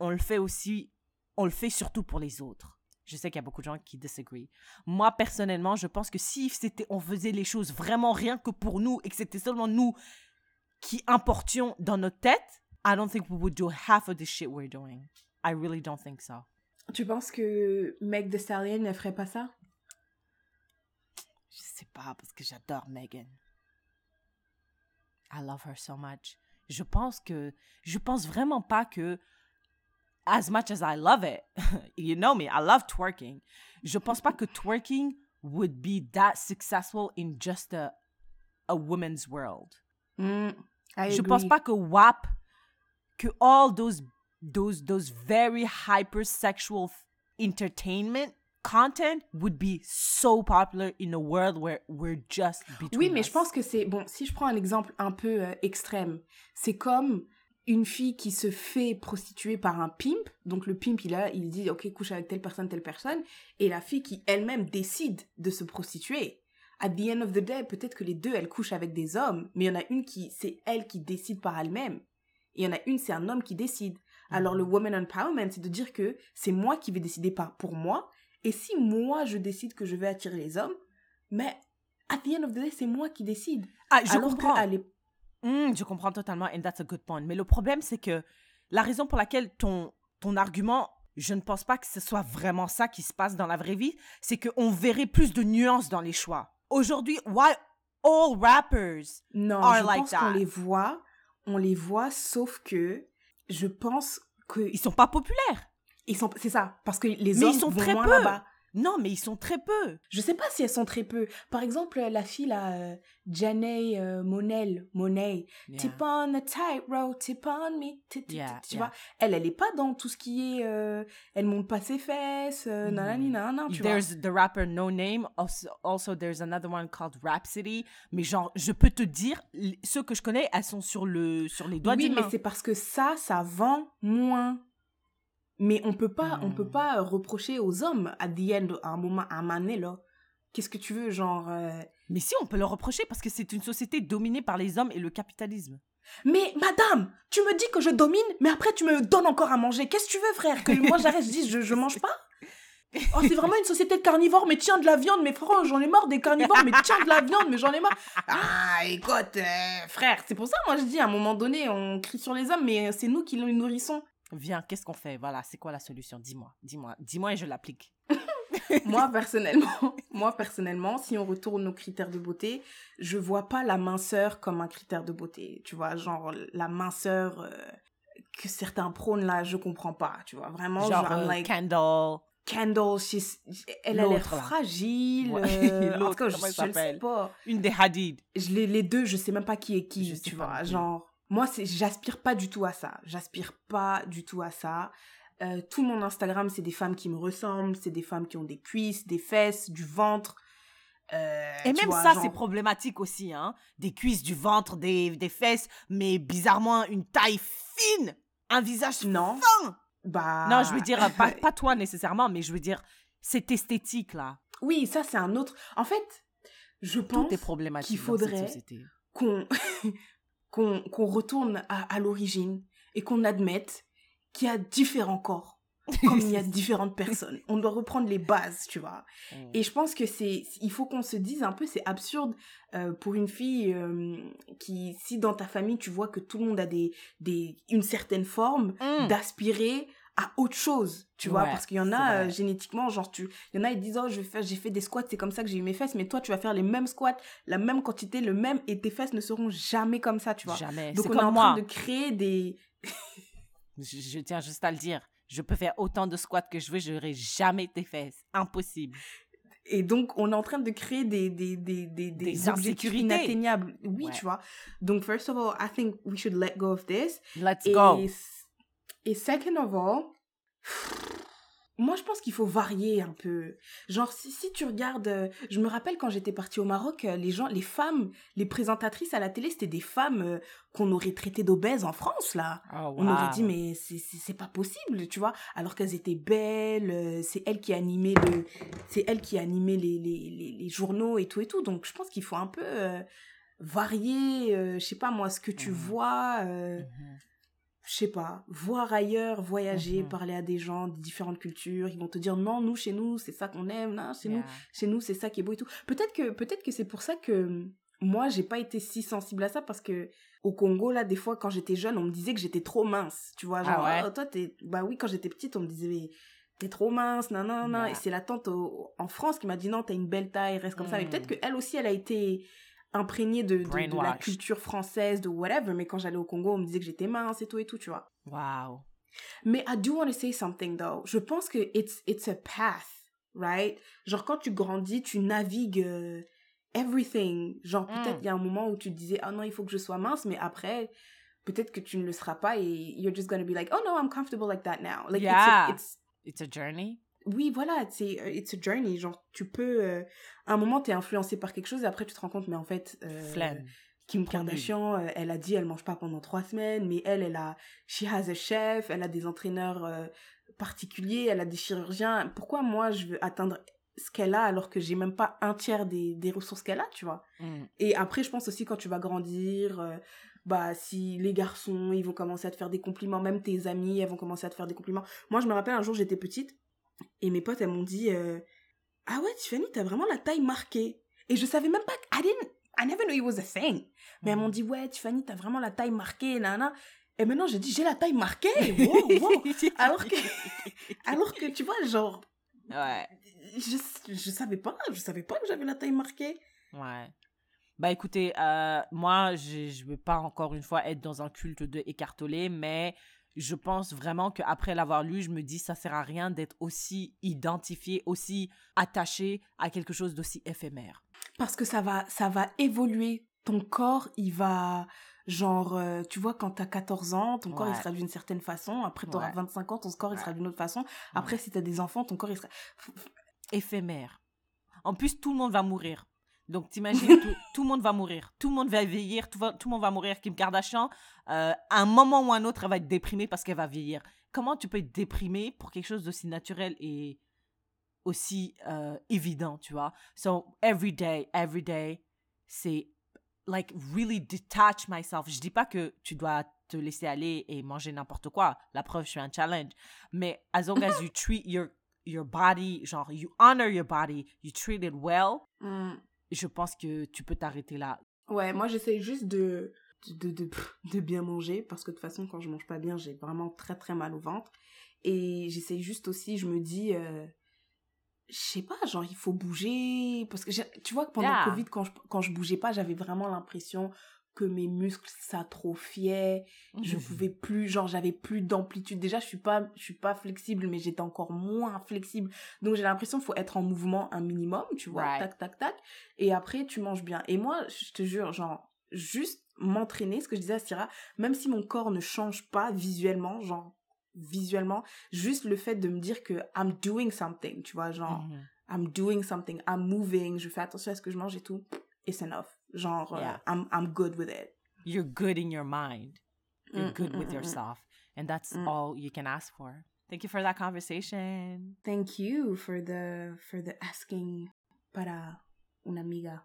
On le fait aussi, on le fait surtout pour les autres. Je sais qu'il y a beaucoup de gens qui disagree. Moi, personnellement, je pense que si c'était, on faisait les choses vraiment rien que pour nous et que c'était seulement nous qui importions dans notre tête, I don't think we would do half of the shit we're doing. I really don't think so. Tu penses que Meg Thee Stallion ne ferait pas ça? Je sais pas, parce que j'adore Megan. I love her so much. Je pense que, je pense vraiment pas que, as much as I love it, you know me, I love twerking. Je pense pas que twerking would be that successful in just a, a woman's world. I Je agree. pense pas que WAP, que all those, those, those very hypersexual entertainment content would be so popular in a world where we're just between Oui, mais us. je pense que c'est bon. Si je prends un exemple un peu euh, extrême, c'est comme une fille qui se fait prostituer par un pimp. Donc le pimp, il a, il dit ok, couche avec telle personne, telle personne, et la fille qui elle-même décide de se prostituer. At the end of the day, peut-être que les deux, elles couchent avec des hommes, mais il y en a une qui, c'est elle qui décide par elle-même. Et il y en a une, c'est un homme qui décide. Alors le woman empowerment, c'est de dire que c'est moi qui vais décider par pour moi. Et si moi je décide que je vais attirer les hommes, mais at the end of the day, c'est moi qui décide. Ah, je Alors comprends. Hmm, je comprends totalement, and that's a good point. Mais le problème, c'est que la raison pour laquelle ton, ton argument, je ne pense pas que ce soit vraiment ça qui se passe dans la vraie vie, c'est qu'on verrait plus de nuances dans les choix. Aujourd'hui, why all rappers Non, are je like pense qu'on les voit, on les voit, sauf que je pense que ils sont pas populaires ils sont, c'est ça, parce que les Mais hommes ils sont vont très moins peu. là-bas. Non, mais ils sont très peu. Je sais pas si elles sont très peu. Par exemple, la fille là, euh, Janey euh, Monel, Monet, tip on a tightrope, tip on me, Yeah, tu yeah. vois. Elle, elle est pas dans tout ce qui est, euh, elle monte pas ses fesses, euh, Mhm. nanani, nanana, tu vois. There's the rapper No Name. Also, also, there's another one called Rhapsody. Mais genre, je peux te dire, ceux que je connais, elles sont sur, le, sur les doigts Oui, d'une mais c'est parce que ça, ça vend moins. Mais on peut pas, on Hmm. peut pas euh, reprocher aux hommes à the end, à un moment, à un moment donné, là. Qu'est-ce que tu veux, genre. euh, Mais si, on peut le reprocher parce que c'est une société dominée par les hommes et le capitalisme. Mais madame, tu me dis que je domine, mais après tu me donnes encore à manger. Qu'est-ce que tu veux, frère? Que moi j'arrête, je dis je, je mange pas? Oh, c'est vraiment une société de carnivores, mais tiens de la viande, mais frère, j'en ai marre des carnivores, mais tiens de la viande, mais j'en ai marre. Ah, écoute, euh, frère, c'est pour ça, moi je dis, à un moment donné, on crie sur les hommes, mais c'est nous qui les nourrissons. Viens, qu'est-ce qu'on fait? Voilà, c'est quoi la solution? Dis-moi, dis-moi, dis-moi et je l'applique. moi personnellement, moi personnellement, si on retourne aux critères de beauté, je vois pas la minceur comme un critère de beauté. Tu vois, genre la minceur euh, que certains prônent là, je comprends pas. Tu vois, vraiment, Genre, genre, euh, like Kendall. Kendall, she's- elle a l'air fragile. Ouais, euh, en l'autre, tout cas, je, le sais pas. Une des Hadid. Je, les, les deux, je sais même pas qui est qui. Je tu vois, genre, moi, j'aspire pas du tout à ça. J'aspire pas du tout à ça. Euh, tout mon Instagram, c'est des femmes qui me ressemblent, c'est des femmes qui ont des cuisses, des fesses, du ventre. Euh, Et même vois, ça, genre- c'est problématique aussi, hein. Des cuisses, du ventre, des, des fesses, mais bizarrement, une taille fine, un visage Non. fin. Bah. Non, je veux dire, pas, pas toi nécessairement, mais je veux dire, cette esthétique-là. Oui, ça, c'est un autre. En fait, je pense qu'il faudrait qu'on qu'on retourne à, à l'origine et qu'on admette qu'il y a différents corps, comme il y a différentes personnes. On doit reprendre les bases, tu vois. Mm. Et je pense que c'est, il faut qu'on se dise un peu, c'est absurde euh, pour une fille euh, qui, si dans ta famille tu vois que tout le monde a des, des, une certaine forme, Mm. d'aspirer à autre chose, tu vois, Ouais, parce qu'il y en a euh, génétiquement, genre tu, il y en a ils disent oh je faire, j'ai fait des squats, c'est comme ça que j'ai eu mes fesses, mais toi tu vas faire les mêmes squats, la même quantité, le même, et tes fesses ne seront jamais comme ça, tu vois. Jamais. Donc on est en comme train moi. de créer des, Je, je tiens juste à le dire. Je peux faire autant de squats que je veux, je n'aurai jamais tes fesses. Impossible. et donc on est en train de créer des des des des, des, Des objectifs inatteignables. Oui, Ouais. tu vois. Donc first of all, I think we should let go of this. Let's Et, go. Et second of all, moi je pense qu'il faut varier un peu. Genre si, si tu regardes, euh, je me rappelle quand j'étais partie au Maroc, euh, les gens, les femmes, les présentatrices à la télé, c'était des femmes euh, qu'on aurait traitées d'obèses en France là. Oh, On aurait dit mais c'est pas possible, tu vois, alors qu'elles étaient belles, c'est elle qui animait le c'est elle qui animait les, les, les, les journaux et tout et tout. Donc je pense qu'il faut un peu varier je sais pas moi ce que tu Mhm. vois Mhm. Je sais pas, voir ailleurs, voyager, Mhm. parler à des gens de différentes cultures, ils vont te dire non, nous chez nous, c'est ça qu'on aime, non, chez nous, chez nous, c'est ça qui est beau et tout. Peut-être que peut-être que c'est pour ça que moi, j'ai pas été si sensible à ça parce que au Congo là, des fois quand j'étais jeune, on me disait que j'étais trop mince, tu vois, genre Ah ouais? Oh, toi t'es bah oui, quand j'étais petite, on me disait mais t'es trop mince, non non non, Yeah. et c'est la tante au- en France qui m'a dit non, t'as une belle taille, reste comme ça. Mais Mm. peut-être que elle aussi elle a été imprégnée de, de, de la culture française, de whatever, mais quand j'allais au Congo, on me disait que j'étais mince et tout et tout, tu vois. Wow. Mais I do want to say something though. Je pense que it's it's a path, right? Genre quand tu grandis, tu navigues euh, everything. Genre Mm. peut-être il y a un moment où tu te disais ah non il faut que je sois mince, mais après peut-être que tu ne le seras pas et you're just gonna be like oh no I'm comfortable like that now. Like it's a- Yeah. it's, It's a journey? Oui voilà c'est euh, it's a journey. Genre tu peux euh, à un moment t'es influencé par quelque chose et après tu te rends compte mais en fait euh. Kim. Kardashian, euh, elle a dit elle mange pas pendant trois semaines, mais elle, elle a, she has a chef, elle a des entraîneurs particuliers, elle a des chirurgiens. Pourquoi moi je veux atteindre ce qu'elle a alors que j'ai même pas un tiers des, des ressources qu'elle a, tu vois? Mm. Et après, je pense aussi quand tu vas grandir, euh, bah si les garçons, ils vont commencer à te faire des compliments, même tes amis, elles vont commencer à te faire des compliments. Moi, je me rappelle un jour, j'étais petite et mes potes, elles m'ont dit euh, ah ouais, Tiffany, t'as vraiment la taille marquée. Et je savais même pas, I didn't, I never knew it was a thing. Mais elles m'ont dit, ouais, Tiffany, t'as vraiment la taille marquée, nana. Et maintenant, j'ai dit, j'ai la taille marquée? Wow, wow. Alors que, alors que, tu vois, genre, Ouais. je, je savais pas, je savais pas que j'avais la taille marquée. Ouais. Bah écoutez, euh, moi, je je veux pas encore une fois être dans un culte de écartelé, mais je pense vraiment qu'après l'avoir lu, je me dis ça sert à rien d'être aussi identifié, aussi attaché à quelque chose d'aussi éphémère. Parce que ça va, ça va évoluer. Ton corps, il va, genre, euh, tu vois, quand t'as 14 ans, ton corps, il sera d'une certaine façon. Après, t'auras Ouais. 25 ans, ton corps, il sera d'une autre façon. Après, si t'as des enfants, ton corps, il sera... Éphémère. En plus, tout le monde va mourir. Donc, t'imagines, tout, tout le monde va mourir. Tout le monde va vieillir. Tout, va- tout le monde va mourir. Kim Kardashian, euh, à un moment ou un autre, elle va être déprimée parce qu'elle va vieillir. Comment tu peux être déprimée pour quelque chose d'aussi naturel et aussi euh, évident, tu vois? So, every day, every day, c'est like really detach myself. Je dis pas que tu dois te laisser aller et manger n'importe quoi. La preuve, je suis un challenge. Mais as long as you treat your your body, genre you honor your body, you treat it well, Hmm. Je pense que tu peux t'arrêter là. Ouais, moi j'essaie juste de, de, de, de bien manger parce que de toute façon quand je mange pas bien j'ai vraiment très très mal au ventre et j'essaie juste aussi je me dis euh, je sais pas genre il faut bouger parce que tu vois que pendant Yeah. le Covid quand je, quand je bougeais pas j'avais vraiment l'impression que mes muscles s'atrophiaient. Je pouvais plus genre j'avais plus d'amplitude. Déjà je suis pas je suis pas flexible mais j'étais encore moins flexible. Donc j'ai l'impression qu'il faut être en mouvement un minimum tu vois. Right. tac tac tac. Et après tu manges bien. Et moi je te jure genre juste m'entraîner ce que je disais à Syrah même si mon corps ne change pas visuellement genre visuellement juste le fait de me dire que I'm doing something tu vois genre Mhm. I'm doing something I'm moving je fais attention à ce que je mange et tout it's enough genre Yeah. I'm I'm good with it You're good in your mind. You're Mm, good with yourself. And that's Mm. all you can ask for. Thank you for that conversation. Thank you for the for the asking para una amiga.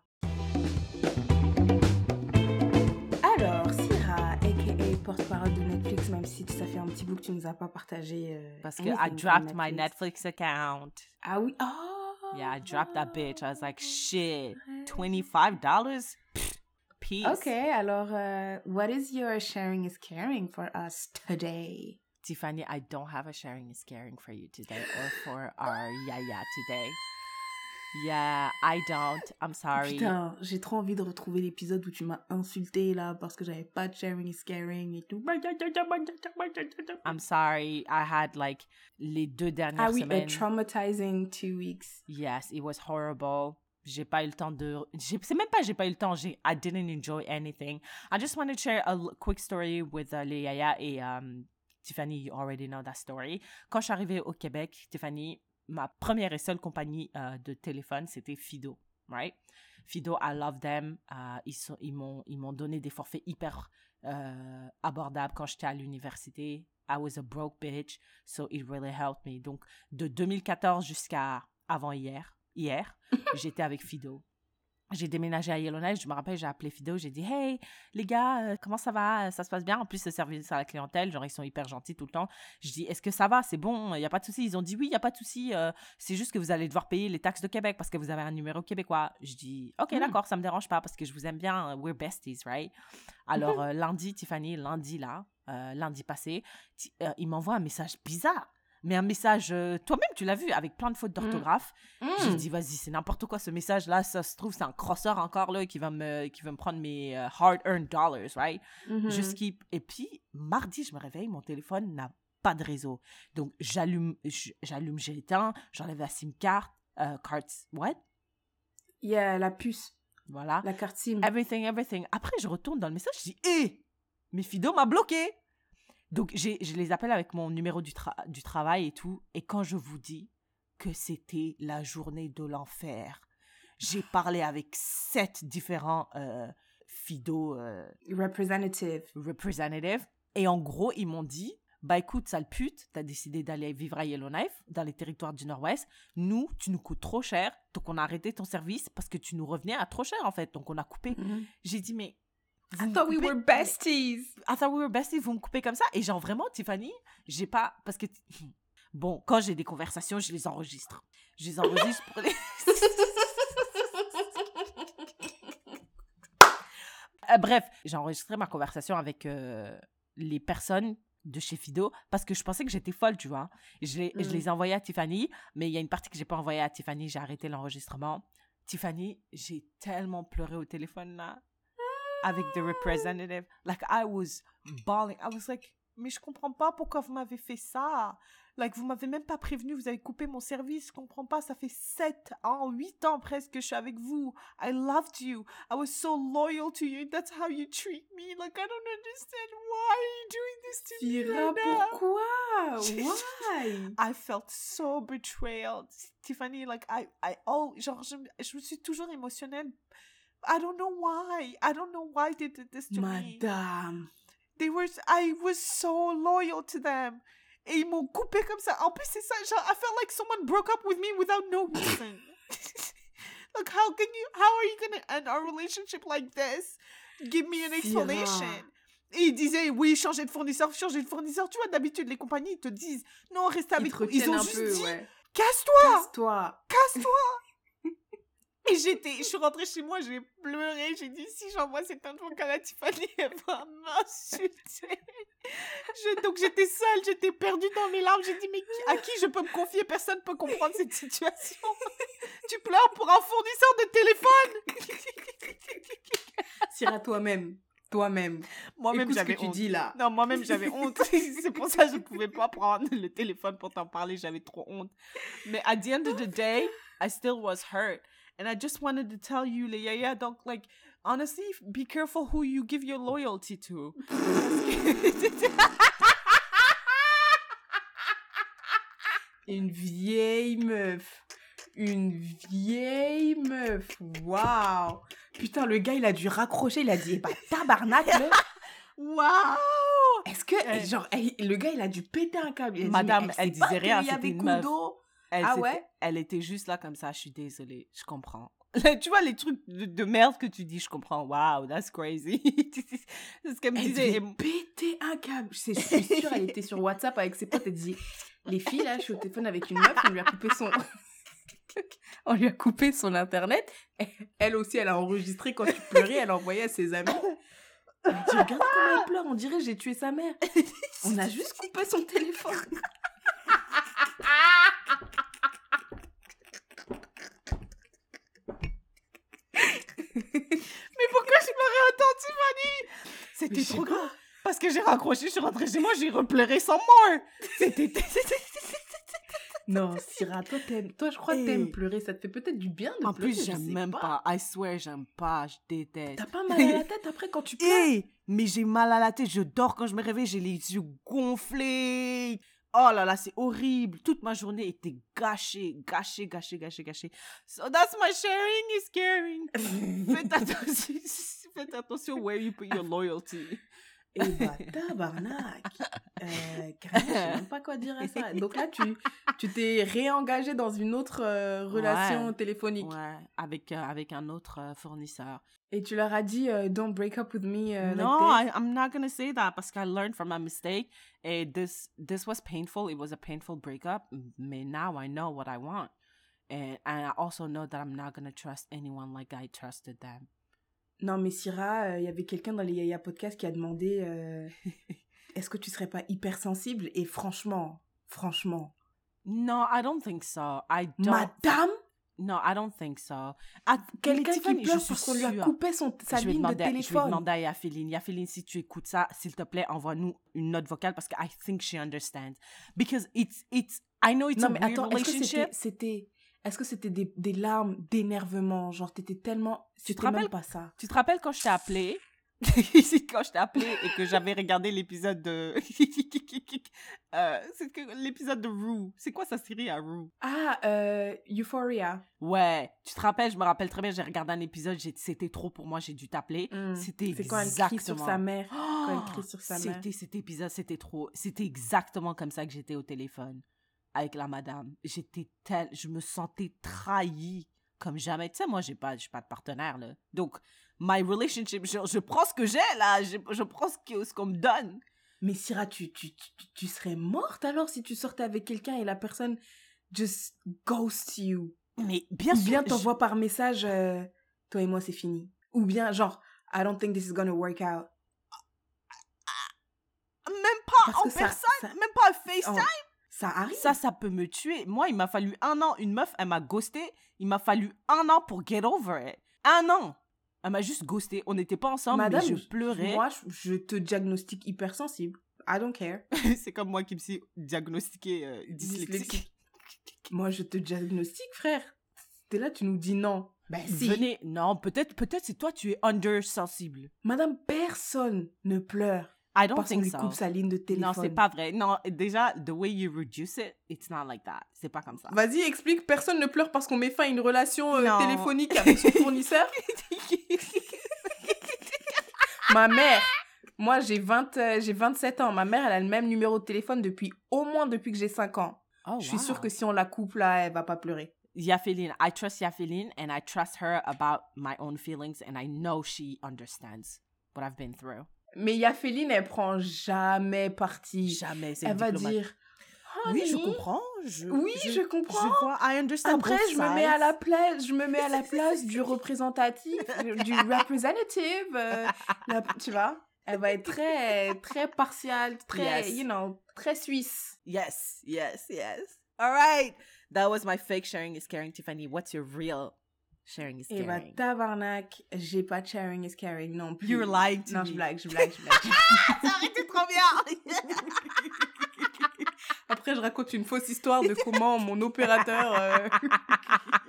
Alors, Syrah, aka porte-parole de Netflix, même si ça fait un petit bout que tu nous as pas partagé. euh, Parce que I dropped my Netflix account. Ah oui, oh. Yeah, I dropped that bitch. I was like, shit, $25? Peace. Okay, alors, uh, what is your sharing is caring for us today? Tiffany, I don't have a sharing is caring for you today or for our Yaya today. Yeah, I don't. I'm sorry. Putain, j'ai trop envie de retrouver l'épisode où tu m'as insulté là parce que j'avais pas de sharing is caring et tout. I'm sorry. I had like les deux dernières Ah oui, a semaines. traumatizing two weeks. Yes, it was horrible. J'ai pas eu le temps de. C'est même pas j'ai pas eu le temps. J'ai. I didn't enjoy anything. I just wanted to share a quick story with uh, les Yaya et um, Tiffany. You already know that story. Quand je suis arrivée au Québec, Tiffany, ma première et seule compagnie euh, de téléphone, c'était Fido, right? Fido, I love them. Euh, ils sont, ils m'ont, ils m'ont donné des forfaits hyper euh, abordables quand j'étais à l'université. I was a broke bitch, so it really helped me. Donc, de 2014 jusqu'à avant hier, hier, j'étais avec Fido. J'ai déménagé à Yellowknife, je me rappelle, j'ai appelé Fido, j'ai dit Hey, les gars, euh, comment ça va? Ça se passe bien? En plus, le service à la clientèle, genre, ils sont hyper gentils tout le temps. Je dis Est-ce que ça va? C'est bon Il n'y a pas de souci Ils ont dit Oui, il n'y a pas de souci. euh, c'est juste que vous allez devoir payer les taxes de Québec parce que vous avez un numéro québécois. Je dis Ok, Mm. d'accord, ça me dérange pas parce que je vous aime bien. We're besties, right? Alors, euh, lundi, Tiffany, lundi là, euh, lundi passé, il m'envoie un message bizarre. Mais un message, euh, toi-même, tu l'as vu, avec plein de fautes d'orthographe. J'ai Mm. dit, vas-y, c'est n'importe quoi ce message-là. Ça se trouve, c'est un crosseur encore là qui va me, qui va me prendre mes euh, hard-earned dollars, right? Mhm. Je skip. Et puis, mardi, je me réveille, mon téléphone n'a pas de réseau. Donc, j'allume, j'allume, j'éteins, j'enlève la SIM card, euh, cards, what? Il y a la puce, Voilà. la carte SIM. Everything, everything. Après, je retourne dans le message, je dis, hé, mais Fido m'a bloqué. Donc, je les appelle avec mon numéro du, tra- du travail et tout. Et quand je vous dis que c'était la journée de l'enfer, j'ai parlé avec sept différents euh, Fido euh, Representative. representatives. Et en gros, ils m'ont dit, bah écoute, sale pute, t'as décidé d'aller vivre à Yellowknife, dans les territoires du Nord-Ouest. Nous, tu nous coûtes trop cher, donc on a arrêté ton service parce que tu nous revenais à trop cher en fait, donc on a coupé. Mhm. J'ai dit, mais. Vous I thought we were besties. I thought we were besties, vous me coupez comme ça. Et genre, vraiment, Tiffany, j'ai pas. Parce que. Bon, quand j'ai des conversations, je les enregistre. Je les enregistre pour les. Euh, bref, j'ai enregistré ma conversation avec euh, les personnes de chez Fido parce que je pensais que j'étais folle, tu vois. Je les, je les ai envoyées à Tiffany, mais il y a une partie que j'ai pas envoyée à Tiffany, j'ai arrêté l'enregistrement. Tiffany, j'ai tellement pleuré au téléphone là avec the representative. Like I was bawling. I was like, mais je comprends pas pourquoi vous m'avez fait ça. Like vous m'avez même pas prévenu, vous avez coupé mon service. Je comprends pas. Ça fait 7 ans, 8 ans presque que je suis avec vous. I loved you. I was so loyal to you. That's how you treat me. Like I don't understand why are you doing this to me Syrah, right pourquoi? Why? I felt so betrayed. Tiffany, like, I, I, oh, genre, je, me- je me suis toujours émotionnelle. I don't know why. I don't know why they did this to me. Madame. They were, I was so loyal to them. Et ils m'ont coupé comme ça. En plus, c'est ça, genre, I felt like someone broke up with me without no reason. like, how can you, how are you gonna end our relationship like this? Give me an explanation. Et ils disaient, oui, changer de fournisseur, changer de fournisseur. Tu vois, d'habitude, les compagnies, ils te disent, non, reste avec nous. Ils ont juste peu, dit, ouais. casse-toi, Casse-toi. casse-toi. Et j'étais, je suis rentrée chez moi, j'ai pleuré, j'ai dit, si j'envoie cette info à la Tiffany, elle va m'insulter. Donc j'étais seule, j'étais perdue dans mes larmes, j'ai dit, mais qui- à qui je peux me confier? Personne peut comprendre cette situation. tu pleures pour un fournisseur de téléphone. Syrah, toi-même. Toi-même. Moi-même, j'avais tu honte. dis là. Non, moi-même, j'avais honte. C'est pour ça que je ne pouvais pas prendre le téléphone pour t'en parler. J'avais trop honte. Mais at the end of the day, I still was hurt. And I just wanted to tell you, les yaya, donc, like, honestly, be careful who you give your loyalty to. Une vieille meuf. Une vieille meuf. Waouh. Putain, le gars, il a dû raccrocher. Il a dit, eh bah, tabarnak, wow! Est-ce que, Elle- genre, elle- le gars, il a dû péter un câble. Dit, Madame, elle disait rien, c'était une meuf. Elle, Ah ouais? elle était juste là comme ça, je suis désolée, je comprends. tu vois les trucs de, de merde que tu dis, je comprends. Wow, that's crazy. c'est ce qu'elle me Elle disait. Et- péter un câble. Je suis sûre, elle était sur WhatsApp avec ses potes. Elle disait Les filles, là, je suis au téléphone avec une meuf, on lui a coupé son. on lui a coupé son internet. Elle aussi, elle a enregistré quand tu pleurais, elle a envoyé à ses amis. Elle dit Regarde comment elle pleure, on dirait j'ai tué sa mère. On a juste coupé son téléphone. Mais pourquoi je pleurais autant, Tiffany Mais C'était trop pas. grave. Parce que j'ai raccroché, je suis rentrée chez moi, j'ai repleuré sans mort. C'était. Non, Syrah, toi, toi, je crois que t'aimes pleurer. Ça te fait peut-être du bien de En pleurer. plus, je j'aime même pas. I swear, j'aime pas. Je déteste. T'as pas mal à la tête après quand tu pleures? Hé, mais j'ai mal à la tête. Je dors quand je me réveille, j'ai les yeux gonflés. Oh là là, c'est horrible. Toute ma journée était gâchée, gâchée, gâchée, gâchée, gâchée. So that's my sharing is caring. Faites attention, faites attention where you put your loyalty. Eh bah, tabarnak euh, carrément, Je sais même pas quoi dire à ça. Donc là, tu tu t'es réengagé dans une autre euh, relation Ouais. téléphonique. Ouais, avec, euh, avec un autre euh, fournisseur. Et tu leur as dit euh, Don't break up with me euh, no, like. I, I'm not gonna say that parce que I learned from my mistake. And this this was painful. It was a painful breakup. Mais now I know what I want, and and I also know that I'm not gonna trust anyone like I trusted them. Non, mais Syrah, euh, il y avait quelqu'un dans les Yaya Podcast qui a demandé euh, Est-ce que tu serais pas hypersensible? Et franchement, franchement, No, I don't think so. I don't. madame, No, I don't think so. I, quelqu'un qui pleure parce qu'on lui a coupé son, sa ligne de demander, je vais téléphone. demander à Yafeline. Yafeline, si tu écoutes ça, s'il te plaît, envoie-nous une note vocale parce que I think she understands. Because it's, it's, I know it's non, a mais weird attends, relationship. c'était. Est-ce que c'était des, des larmes d'énervement? Genre, t'étais tellement. Tu te rappelles pas ça. Tu te rappelles quand je t'ai appelé? Quand je t'ai appelé et que j'avais regardé l'épisode de euh, l'épisode de Rue c'est quoi sa série à Rue? Ah, euh, Euphoria. ouais tu te rappelles? Je me rappelle très bien j'ai regardé un épisode c'était trop pour moi j'ai dû t'appeler c'était C'est quand elle exactement crie sur sa mère. Quand elle crie sur sa mère. c'était cet épisode c'était trop c'était exactement comme ça que j'étais au téléphone avec la madame. J'étais tel je me sentais trahie comme jamais. Tu sais moi j'ai pas j'ai pas de partenaire là. Donc my relationship je, je prends ce que j'ai là. Je, je prends ce que- ce qu'on me donne. Mais Syrah, tu, tu, tu, tu serais morte alors si tu sortais avec quelqu'un et la personne just ghost you. mais bien Ou sûr bien je- t'envoie par message euh, Toi et moi, c'est fini. Ou bien, genre, I don't think this is gonna work out. même pas Parce en ça- personne ça- même pas FaceTime. Oh, ça arrive. Ça, ça peut me tuer. Moi, il m'a fallu un an. Une meuf, elle m'a ghosté. Il m'a fallu un an pour get over it. Un an. Elle m'a juste ghosté. On n'était pas ensemble, Madame, mais je pleurais. Moi, je, te diagnostique hypersensible. I don't care. C'est comme moi qui me suis diagnostiqué euh, dyslexique. Moi, je te diagnostique, frère. T'es là, tu nous dis non. Ben si. Venez. Non, peut-être peut-être c'est toi, tu es undersensible. Madame, personne ne pleure I don't parce think lui so. coupe sa ligne de téléphone. Non, c'est pas vrai. Non, déjà, the way you reduce it, it's not like that. C'est pas comme ça. Vas-y, explique. Personne ne pleure parce qu'on met fin à une relation euh, téléphonique avec son fournisseur. Ma mère, moi j'ai 20, euh, j'ai 27 ans. Ma mère, elle a le même numéro de téléphone depuis au moins depuis que j'ai 5 ans. Oh, Je suis wow. sûre que si on la coupe là, elle va pas pleurer. Yafeline, I trust Yafeline and I trust her about my own feelings and I know she understands what I've been through. Mais Yaféline, elle prend jamais parti. Jamais, c'est Elle va diplomate. dire Oui, je comprends. Je, Oui, je comprends. Je vois, I understand Après, je me mets à la place, je me mets à la place du représentatif, du representative, euh, la- tu vois. Elle va être très, très partiale, très, Yes. you know, très suisse. Yes, yes, yes. All right. That was my fake sharing is caring, Tiffany. What's your real sharing is Et bah, caring? tabarnak, j'ai pas de sharing is caring non plus. You're lying to Non, me. je blague, je blague, je blague. Ça aurait été trop bien. Après, je raconte une fausse histoire de comment mon opérateur. euh,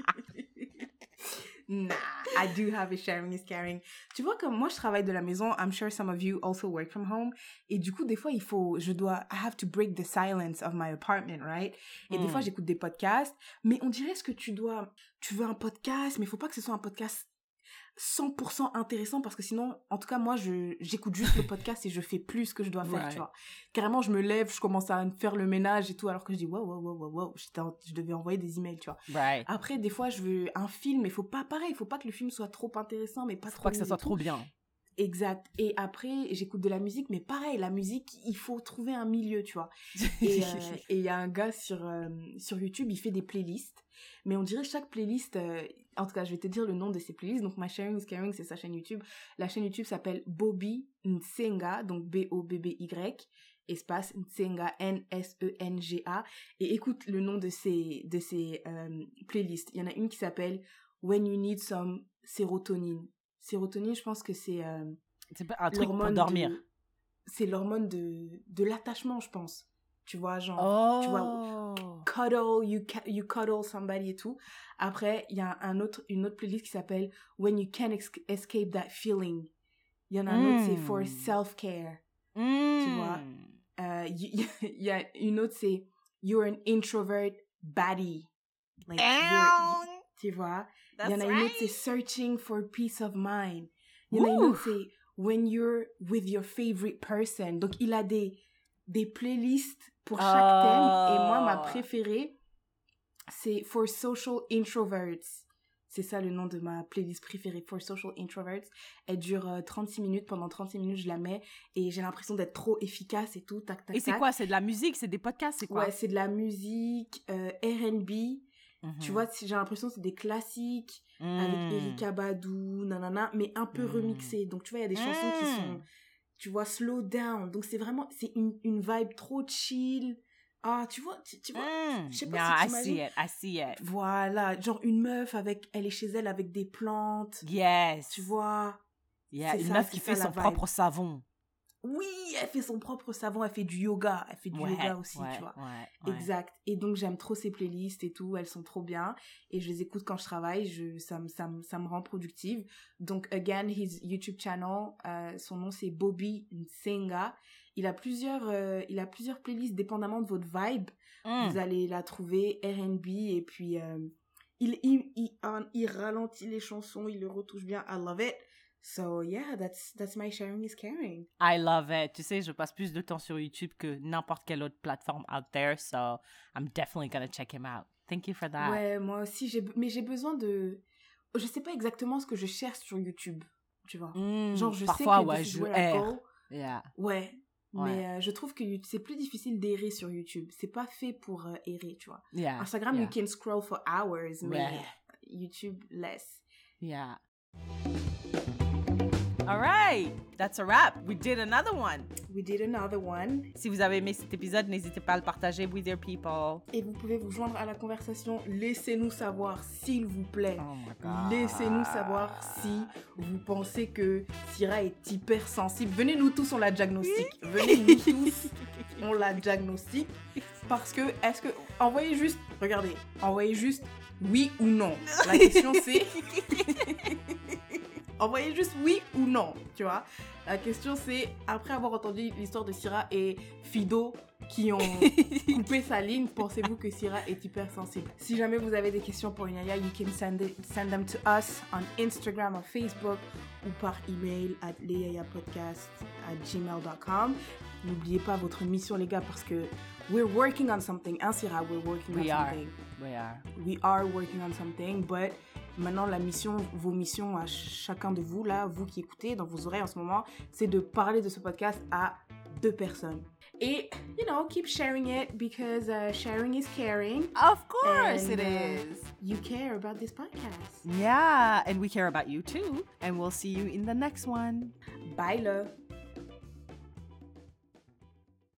nah, I do have a sharing is caring. Tu vois, comme moi, je travaille de la maison. I'm sure some of you also work from home. Et du coup, des fois, il faut, je dois, I have to break the silence of my apartment, right? Et des fois, j'écoute des podcasts. Mais on dirait ce que tu dois, tu veux un podcast, mais il faut pas que ce soit un podcast 100% intéressant parce que sinon, en tout cas, moi, je, j'écoute juste le podcast et je fais plus ce que je dois faire, Ouais. tu vois. Carrément, je me lève, je commence à faire le ménage et tout, alors que je dis, wow, wow, wow, wow, wow, je devais envoyer des emails, tu vois. Right. Après, des fois, je veux un film, mais faut pas, pareil, il faut pas que le film soit trop intéressant, mais pas Faut trop. pas que ça soit tout. trop bien. Exact. Et après, j'écoute de la musique, mais pareil, la musique, il faut trouver un milieu, tu vois. Et euh, et il y a un gars sur, euh, sur YouTube, il fait des playlists. Mais on dirait chaque playlist, euh, en tout cas, je vais te dire le nom de ces playlists. Donc, My Sharing is Caring, c'est sa chaîne YouTube. La chaîne YouTube s'appelle Bobby Nsenga, donc B-O-B-B-Y, espace Nsenga, N-S-E-N-G-A. Et écoute le nom de ces, de ces euh, playlists. Il y en a une qui s'appelle When You Need Some Sérotonine. Sérotonine, je pense que c'est euh, C'est pas un truc pour dormir. de- C'est l'hormone de, de l'attachement, je pense. Tu vois, genre Oh. tu vois, cuddle, you, you cuddle somebody et tout. Après, il y a un autre, une autre playlist qui s'appelle When You Can't Ex- Escape That Feeling. Il y en a un autre, c'est For Mm. Self-Care. tu vois. Euh, Il y, il y a une autre, c'est You're an Introvert Baddie. Like, you're- tu vois. Il y en a une autre, c'est Searching for Peace of Mind. Il y en a une autre, c'est When You're with Your Favorite Person. Donc, il a des, des playlists pour chaque thème. Et moi, ma Oh. préférée, c'est For Social Introverts. C'est ça le nom de ma playlist préférée, For Social Introverts. Elle dure euh, 36 minutes. Pendant 36 minutes, je la mets. Et j'ai l'impression d'être trop efficace et tout. Tac, tac, Et c'est quoi? C'est de la musique? C'est des podcasts? C'est quoi? Ouais, c'est de la musique, euh, R&B. Mhm. Tu vois, c'est- j'ai l'impression que c'est des classiques avec Mm. Erika Badou, nanana, mais un peu Mm. remixé. Donc tu vois, il y a des chansons qui sont, Mm. Tu vois, slow down. Donc c'est vraiment, c'est une, une vibe trop chill. Ah, tu vois, tu, tu vois. Mm. je sais pas Nah, si I t'imagines. see it. I see it. Voilà, genre une meuf avec, elle est chez elle avec des plantes. Yes. Tu vois. Yeah, une ça, meuf qui fait son propre savon. Oui, elle fait son propre savon, elle fait du yoga, elle fait du Ouais, yoga aussi, ouais, tu vois. ouais. Exact. Et donc j'aime trop ces playlists et tout, elles sont trop bien et je les écoute quand je travaille, je ça me ça me, ça me rend productive. Donc again, his YouTube channel, euh, son nom c'est Bobby Nsenga. Il a plusieurs euh, il a plusieurs playlists dépendamment de votre vibe. Mm. Vous allez la trouver R&B et puis euh, il, il, il, il ralentit les chansons, il le retouche bien. I love it. So yeah, that's that's my sharing is caring. I love it. Tu sais, je passe plus de temps sur YouTube que n'importe quelle autre plateforme out there, so I'm definitely gonna check him out. Thank you for that. Ouais, moi aussi, j'ai mais j'ai besoin de... Je sais pas exactement ce que je cherche sur YouTube, tu vois. Mm, Genre, je Parfois, sais que ouais, je erre. go. Yeah. Ouais. Ouais. Mais euh, je trouve que c'est plus difficile d'errer sur YouTube. C'est pas fait pour euh, errer, tu vois. Yeah. Instagram, yeah. you can scroll for hours, mais. YouTube, less. Yeah. All right, that's a wrap. We did another one. We did another one. Si vous avez aimé cet épisode, n'hésitez pas à le partager with your people. Et vous pouvez vous joindre à la conversation. Laissez-nous savoir, s'il vous plaît. Oh. Laissez-nous savoir si vous pensez que Syrah est hypersensible. Venez-nous tous, on la diagnostique. Venez-nous tous, on la diagnostique. Parce que, est-ce que. Envoyez juste. Regardez. Envoyez juste oui ou non. La question c'est. envoyez juste oui ou non. Tu vois La question c'est. Après avoir entendu l'histoire de Syrah et Fido qui ont coupé sa ligne, pensez-vous que Syrah est hypersensible? Si jamais vous avez des questions pour Inaya, you can send, it, send them to us on Instagram or Facebook ou par email at gmail.com. N'oubliez pas votre mission, les gars, parce que we're working on something. Hein, Syrah, we're working We on are. something. We are. We are working on something, but maintenant la mission, vos missions à chacun de vous, là, vous qui écoutez dans vos oreilles en ce moment, c'est de parler de ce podcast à deux personnes. Et, you know, keep sharing it because uh, sharing is caring. Of course And, it uh, is. You care about this podcast. Yeah, and we care about you too. And we'll see you in the next one. Bye, love.